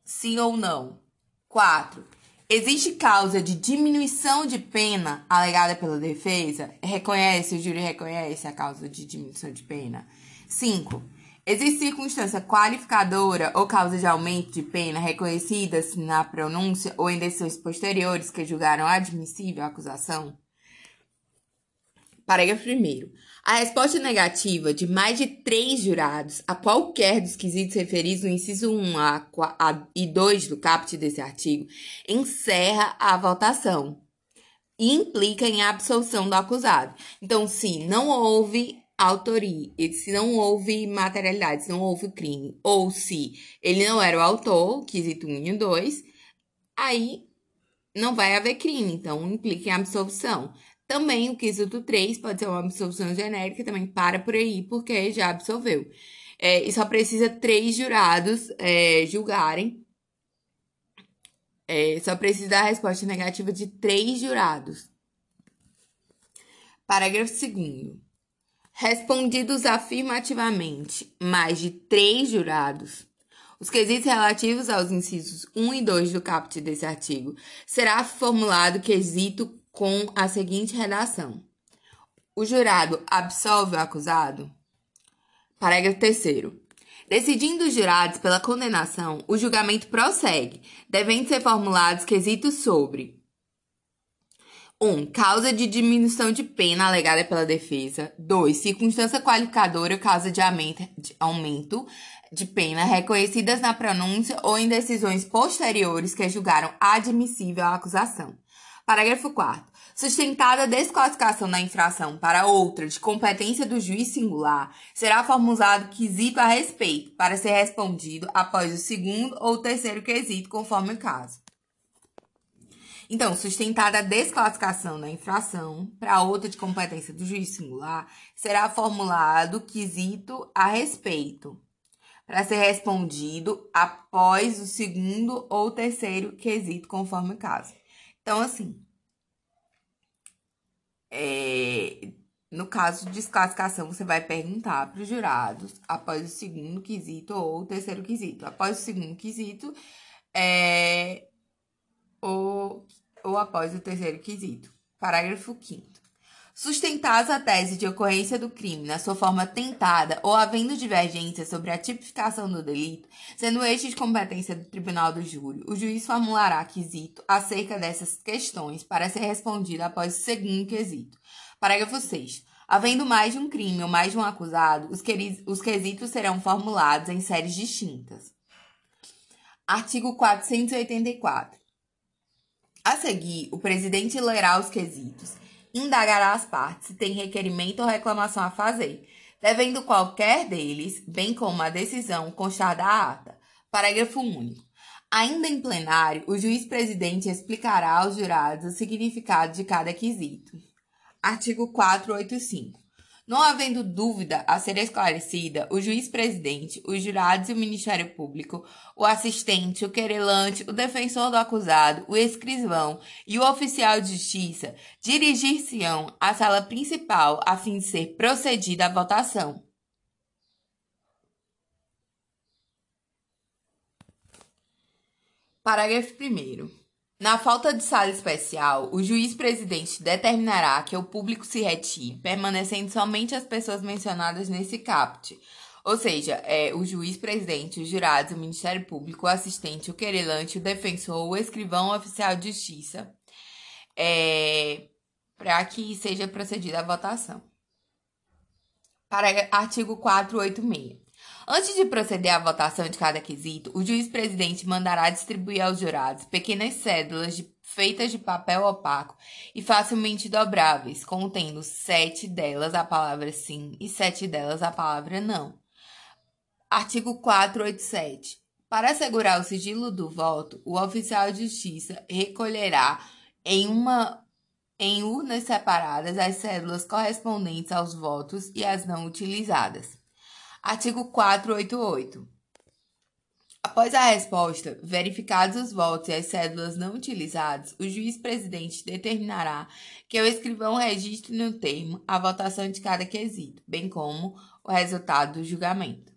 Sim ou não? 4. Existe causa de diminuição de pena alegada pela defesa? Reconhece, o júri reconhece a causa de diminuição de pena? 5. Existe circunstância qualificadora ou causa de aumento de pena reconhecidas na pronúncia ou em decisões posteriores que julgaram admissível a acusação? Parágrafo 1. A resposta negativa de mais de três jurados a qualquer dos quesitos referidos no inciso 1 a, a, e 2 do caput desse artigo encerra a votação e implica em absolução do acusado. Então, se não houve autoria, se não houve materialidade, se não houve crime, ou se ele não era o autor, quesito 1 e 2, aí não vai haver crime, então implica em absolução. Também o quesito 3 pode ser uma absolução genérica, também para por aí, porque já absolveu. É, e só precisa três jurados é, julgarem. É, só precisa da resposta negativa de três jurados. Parágrafo 2. Respondidos afirmativamente mais de três jurados, os quesitos relativos aos incisos 1 e 2 do caput desse artigo será formulado quesito com a seguinte redação: O jurado absolve o acusado? Parágrafo 3. Decidindo os jurados pela condenação, o julgamento prossegue, devendo ser formulados quesitos sobre 1. Um, causa de diminuição de pena alegada pela defesa. 2. Circunstância qualificadora ou causa de aumento, de aumento de pena reconhecidas na pronúncia ou em decisões posteriores que julgaram admissível a acusação. Parágrafo 4 Sustentada a desclassificação da infração para outra de competência do juiz singular, será formulado quesito a respeito, para ser respondido após o segundo ou terceiro quesito, conforme o caso. Então, sustentada a desclassificação da infração para outra de competência do juiz singular, será formulado quesito a respeito, para ser respondido após o segundo ou terceiro quesito, conforme o caso. Então, assim, é, no caso de desclassificação, você vai perguntar para os jurados após o segundo quesito ou o terceiro quesito. Após o segundo quesito, é, ou, ou após o terceiro quesito. Parágrafo 5 Sustentados a tese de ocorrência do crime na sua forma tentada ou havendo divergência sobre a tipificação do delito, sendo este de competência do Tribunal do Júri, o juiz formulará quesito acerca dessas questões para ser respondido após o segundo quesito. Parágrafo 6 Havendo mais de um crime ou mais de um acusado, os, os quesitos serão formulados em séries distintas. Artigo 484. A seguir, o presidente lerá os quesitos, indagará as partes se tem requerimento ou reclamação a fazer, devendo qualquer deles, bem como a decisão, constar da ata. Parágrafo único. Ainda em plenário, o juiz-presidente explicará aos jurados o significado de cada quesito. Artigo 485. Não havendo dúvida a ser esclarecida, o juiz-presidente, os jurados e o Ministério Público, o assistente, o querelante, o defensor do acusado, o escrivão e o oficial de justiça dirigir-se-ão à sala principal a fim de ser procedida a votação. Parágrafo 1. Na falta de sala especial, o juiz-presidente determinará que o público se retire, permanecendo somente as pessoas mencionadas nesse caput. Ou seja, é, o juiz-presidente, os jurados, o Ministério Público, o assistente, o querelante, o defensor, o escrivão, o oficial de justiça, é, para que seja procedida a votação. Para artigo 486. Antes de proceder à votação de cada quesito, o juiz-presidente mandará distribuir aos jurados pequenas cédulas de, feitas de papel opaco e facilmente dobráveis, contendo sete delas a palavra sim e sete delas a palavra não. Artigo 487. Para assegurar o sigilo do voto, o oficial de justiça recolherá em uma em urnas separadas as cédulas correspondentes aos votos e as não utilizadas. Artigo 488. Após a resposta, verificados os votos e as cédulas não utilizadas, o juiz-presidente determinará que o escrivão registre no termo a votação de cada quesito, bem como o resultado do julgamento.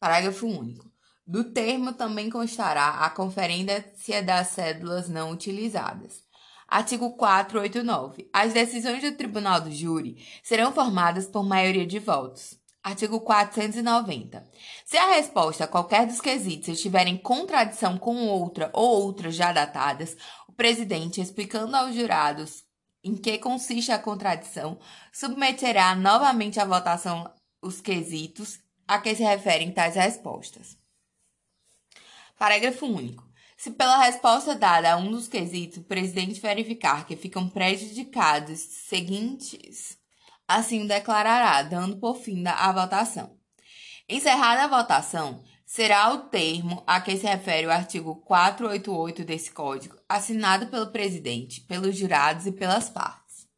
Parágrafo único. Do termo também constará a conferência das cédulas não utilizadas. Artigo 489. As decisões do Tribunal do Júri serão formadas por maioria de votos. Artigo 490. Se a resposta a qualquer dos quesitos estiver em contradição com outra ou outras já datadas, o presidente, explicando aos jurados em que consiste a contradição, submeterá novamente à votação os quesitos a que se referem tais respostas. Parágrafo único. Se pela resposta dada a um dos quesitos o presidente verificar que ficam prejudicados seguintes assim declarará, dando por fim a votação. Encerrada a votação, será o termo a que se refere o artigo 488 desse Código, assinado pelo presidente, pelos jurados e pelas partes.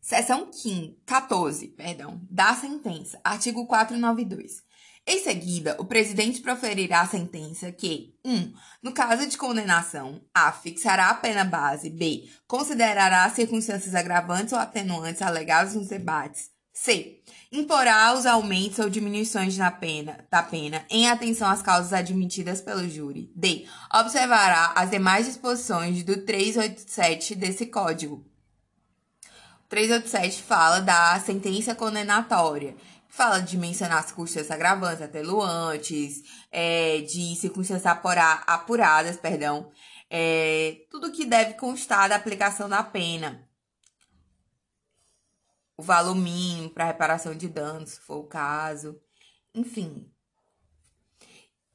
Seção 15, 14, perdão, da sentença, artigo 492. Em seguida, o presidente proferirá a sentença que 1. Um, no caso de condenação, A. Fixará a pena base. B. Considerará circunstâncias agravantes ou atenuantes alegadas nos debates. C. Imporá os aumentos ou diminuições na pena, da pena em atenção às causas admitidas pelo júri. D. Observará as demais disposições do 387 desse Código. O 387 fala da sentença condenatória fala de mencionar as circunstâncias agravantes, atenuantes, é, de circunstâncias apuradas, perdão, é, tudo que deve constar da aplicação da pena. O valor mínimo para reparação de danos, se for o caso, enfim.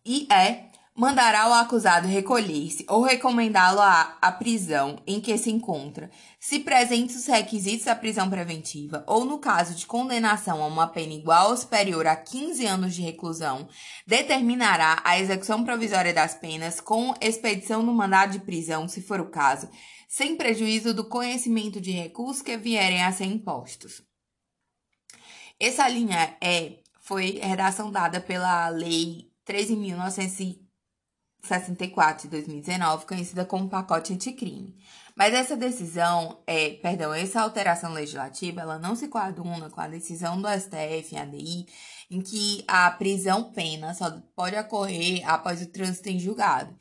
E é mandará o acusado recolher-se ou recomendá-lo à, à prisão em que se encontra, se presentes os requisitos da prisão preventiva, ou no caso de condenação a uma pena igual ou superior a 15 anos de reclusão, determinará a execução provisória das penas com expedição do mandado de prisão, se for o caso, sem prejuízo do conhecimento de recursos que vierem a ser impostos. Essa linha é foi redação dada pela Lei 13.900 64 de 2019, conhecida como pacote anticrime. Mas essa decisão, é, perdão, essa alteração legislativa, ela não se coaduna com a decisão do STF, ADI, em que a prisão pena só pode ocorrer após o trânsito em julgado.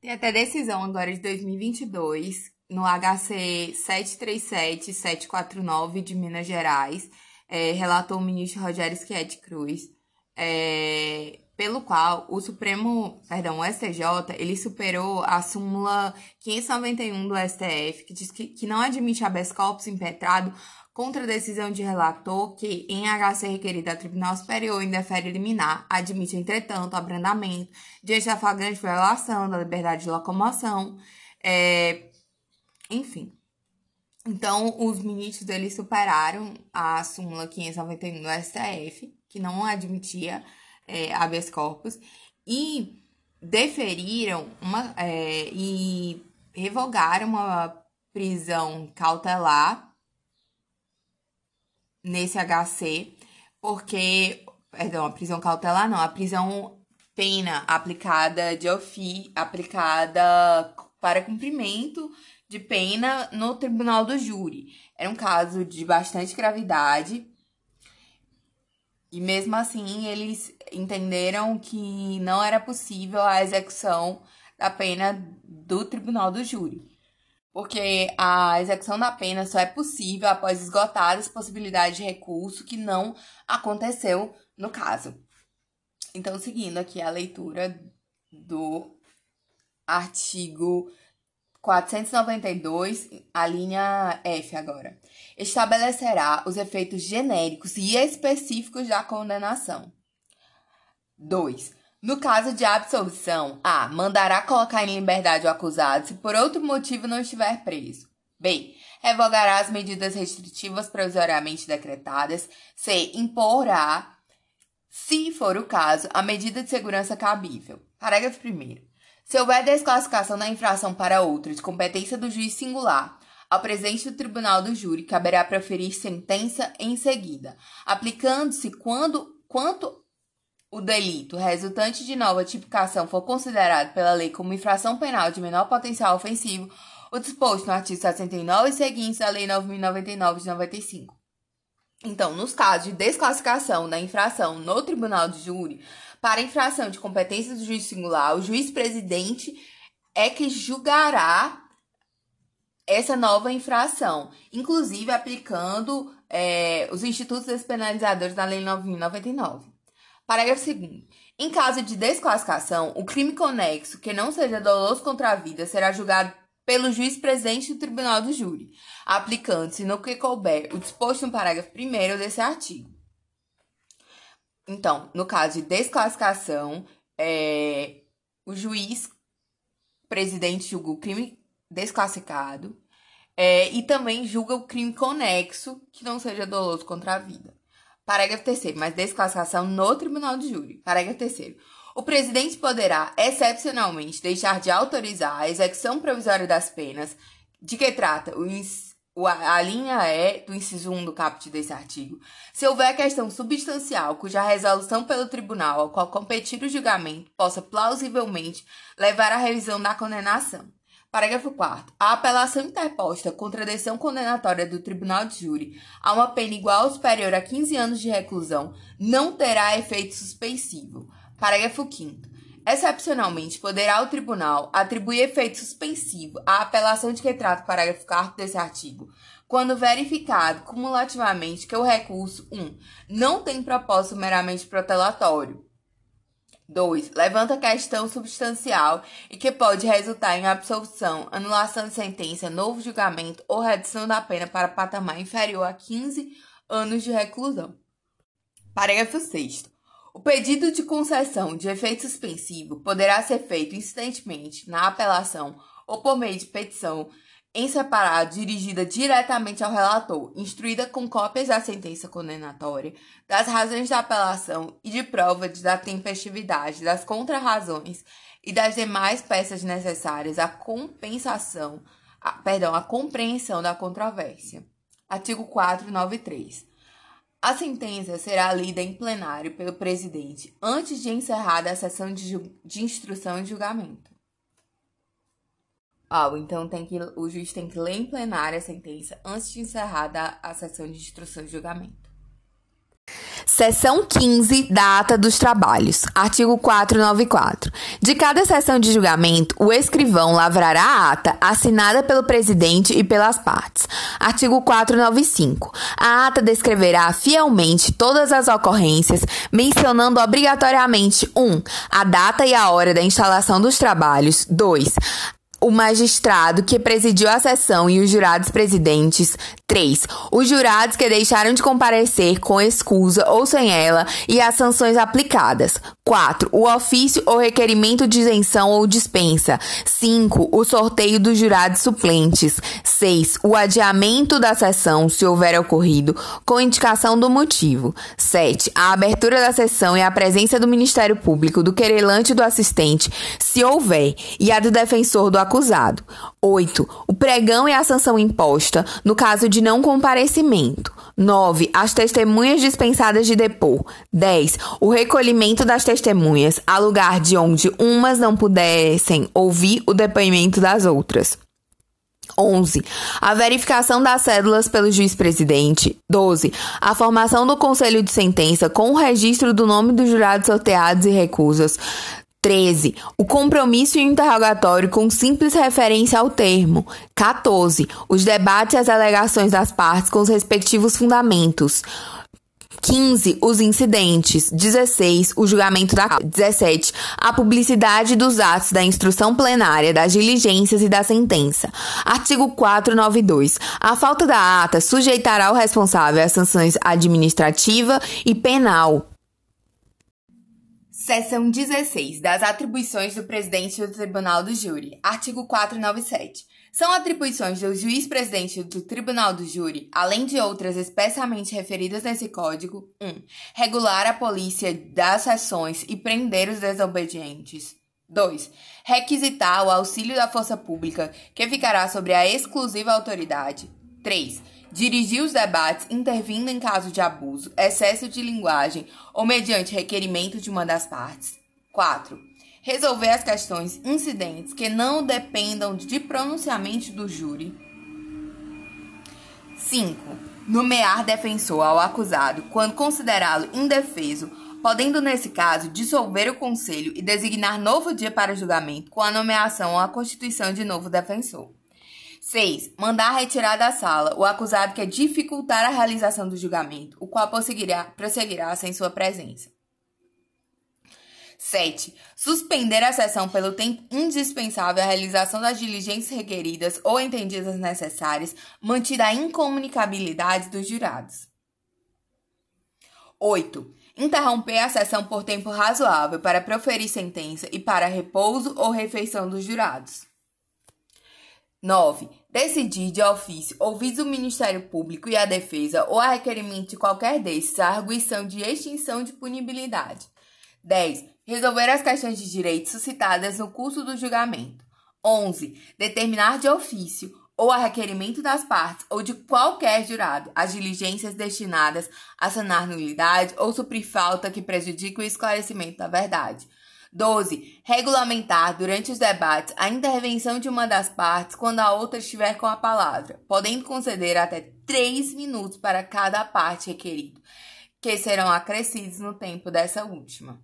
Tem até decisão agora de 2022, no HC 737-749 de Minas Gerais, é, relatou o ministro Rogério Schietti Cruz, é, pelo qual o Supremo, perdão, o STJ, ele superou a súmula 591 do STF, que diz que, que não admite habeas corpus impetrado contra a decisão de relator que, em HC requerida a Tribunal Superior em defere liminar, admite, entretanto, abrandamento diante da flagrante violação da liberdade de locomoção, é, enfim. Então, os ministros, eles superaram a súmula 591 do STF, que não admitia é, habeas corpus e deferiram uma é, e revogaram uma prisão cautelar nesse HC, porque, perdão, a prisão cautelar não, a prisão pena aplicada de ofício, aplicada para cumprimento de pena no tribunal do júri. Era um caso de bastante gravidade e mesmo assim, eles entenderam que não era possível a execução da pena do tribunal do júri. Porque a execução da pena só é possível após esgotadas possibilidades de recurso que não aconteceu no caso. Então, seguindo aqui a leitura do artigo 492, a linha F agora estabelecerá os efeitos genéricos e específicos da condenação. 2. No caso de absolvição, A. Mandará colocar em liberdade o acusado se por outro motivo não estiver preso. B. Revogará as medidas restritivas provisoriamente decretadas. C. Imporá, se for o caso, a medida de segurança cabível. Parágrafo 1. Se houver desclassificação da infração para outra de competência do juiz singular, ao presidente do tribunal do júri caberá proferir sentença em seguida, aplicando-se quando quanto o delito resultante de nova tipificação for considerado pela lei como infração penal de menor potencial ofensivo, o disposto no artigo 69 e seguintes da Lei 9.099 de 95. Então, nos casos de desclassificação da infração no tribunal de júri, para infração de competência do juiz singular, o juiz presidente é que julgará essa nova infração, inclusive aplicando é, os institutos despenalizadores da Lei 9.099. Parágrafo 2. Em caso de desclassificação, o crime conexo que não seja doloso contra a vida será julgado pelo juiz presente do tribunal do júri, aplicando-se no que couber o disposto no parágrafo 1 desse artigo. Então, no caso de desclassificação, é, o juiz presidente julga o crime desclassificado é, e também julga o crime conexo que não seja doloso contra a vida. Parágrafo 3 mas desclassificação no tribunal de júri. Parágrafo 3 o presidente poderá, excepcionalmente, deixar de autorizar a execução provisória das penas de que trata o, a linha E do inciso 1 do caput desse artigo, se houver questão substancial cuja resolução pelo tribunal ao qual competir o julgamento possa plausivelmente levar à revisão da condenação. Parágrafo 4. A apelação interposta contra a decisão condenatória do Tribunal de Júri a uma pena igual ou superior a 15 anos de reclusão não terá efeito suspensivo. Parágrafo 5. Excepcionalmente, poderá o tribunal atribuir efeito suspensivo à apelação de que trata o parágrafo 4 desse artigo, quando verificado cumulativamente que o recurso 1. Um, não tem propósito meramente protelatório, 2. Levanta questão substancial e que pode resultar em absolvição, anulação de sentença, novo julgamento ou redução da pena para patamar inferior a 15 anos de reclusão. Parágrafo 6. O pedido de concessão de efeito suspensivo poderá ser feito instantemente na apelação ou por meio de petição em separado dirigida diretamente ao relator, instruída com cópias da sentença condenatória, das razões da apelação e de prova da tempestividade das contrarrazões e das demais peças necessárias à compensação, a, perdão, à compreensão da controvérsia. Artigo 493. A sentença será lida em plenário pelo presidente antes de encerrada a sessão de, de instrução e julgamento. Oh, então tem que, o juiz tem que ler em plenário a sentença antes de encerrada a sessão de instrução e julgamento. Seção 15 da Ata dos Trabalhos, artigo 494. De cada sessão de julgamento, o escrivão lavrará a ata assinada pelo presidente e pelas partes. Artigo 495. A ata descreverá fielmente todas as ocorrências, mencionando obrigatoriamente 1. Um, a data e a hora da instalação dos trabalhos. 2 o magistrado que presidiu a sessão e os jurados presidentes. 3. Os jurados que deixaram de comparecer com escusa ou sem ela e as sanções aplicadas. 4. O ofício ou requerimento de isenção ou dispensa. 5. O sorteio dos jurados suplentes. 6. O adiamento da sessão, se houver ocorrido, com indicação do motivo. 7. A abertura da sessão e a presença do Ministério Público, do querelante e do assistente, se houver, e a do defensor do acusado. 8. O pregão e a sanção imposta, no caso de não comparecimento. 9. As testemunhas dispensadas de depor. 10. O recolhimento das testemunhas, a lugar de onde umas não pudessem ouvir o depoimento das outras. 11. A verificação das cédulas pelo juiz-presidente. 12. A formação do conselho de sentença com o registro do nome dos jurados sorteados e recusas. 13. O compromisso e o interrogatório com simples referência ao termo. 14. Os debates e as alegações das partes com os respectivos fundamentos. 15. Os incidentes. 16. O julgamento da 17. A publicidade dos atos da instrução plenária, das diligências e da sentença. Artigo 492. A falta da ata sujeitará o responsável a sanções administrativa e penal Seção 16 das atribuições do presidente do Tribunal do Júri. Artigo 497. São atribuições do juiz-presidente do Tribunal do Júri, além de outras especialmente referidas nesse Código: 1. Um, regular a polícia das sessões e prender os desobedientes. 2. Requisitar o auxílio da força pública, que ficará sobre a exclusiva autoridade. 3 dirigir os debates intervindo em caso de abuso, excesso de linguagem ou mediante requerimento de uma das partes. 4. Resolver as questões incidentes que não dependam de pronunciamento do júri. 5. Nomear defensor ao acusado quando considerá-lo indefeso, podendo, nesse caso, dissolver o conselho e designar novo dia para julgamento com a nomeação ou a constituição de novo defensor. 6. Mandar retirar da sala o acusado que dificultar a realização do julgamento, o qual prosseguirá, prosseguirá sem sua presença. 7. Suspender a sessão pelo tempo indispensável à realização das diligências requeridas ou entendidas necessárias, mantida a incomunicabilidade dos jurados. 8. Interromper a sessão por tempo razoável para proferir sentença e para repouso ou refeição dos jurados. 9. Decidir de ofício, ouvido o Ministério Público e a Defesa ou a requerimento de qualquer desses a arguição de extinção de punibilidade. 10. Resolver as questões de direito suscitadas no curso do julgamento. 11. Determinar de ofício ou a requerimento das partes ou de qualquer jurado as diligências destinadas a sanar nulidade ou suprir falta que prejudique o esclarecimento da verdade. 12. Regulamentar durante os debates a intervenção de uma das partes quando a outra estiver com a palavra, podendo conceder até 3 minutos para cada parte requerido, que serão acrescidos no tempo dessa última.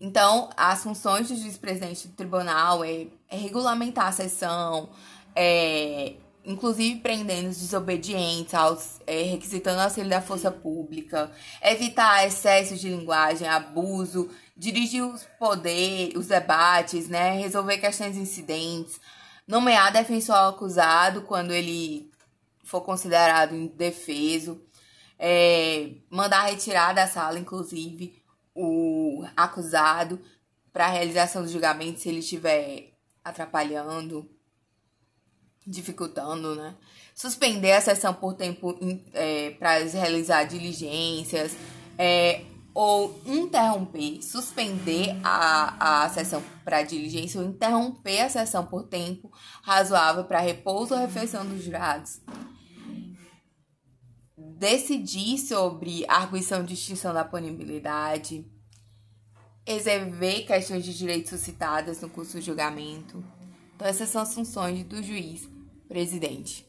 Então, as funções do juiz-presidente do tribunal é, é, regulamentar a sessão, é, inclusive prendendo os desobedientes, aos, é, requisitando auxílio da força pública, evitar excesso de linguagem, abuso dirigir os poderes, os debates, né, resolver questões incidentes, nomear defensor acusado quando ele for considerado indefeso, é, mandar retirar da sala, inclusive, o acusado para a realização do julgamento se ele estiver atrapalhando, dificultando, né? Suspender a sessão por tempo é, para realizar diligências, é, ou interromper, suspender a, a sessão para diligência ou interromper a sessão por tempo razoável para repouso ou refeição dos jurados. Decidir sobre arguição de extinção da punibilidade. Exerver questões de direitos suscitadas no curso do julgamento. Então, essas são as funções do juiz presidente.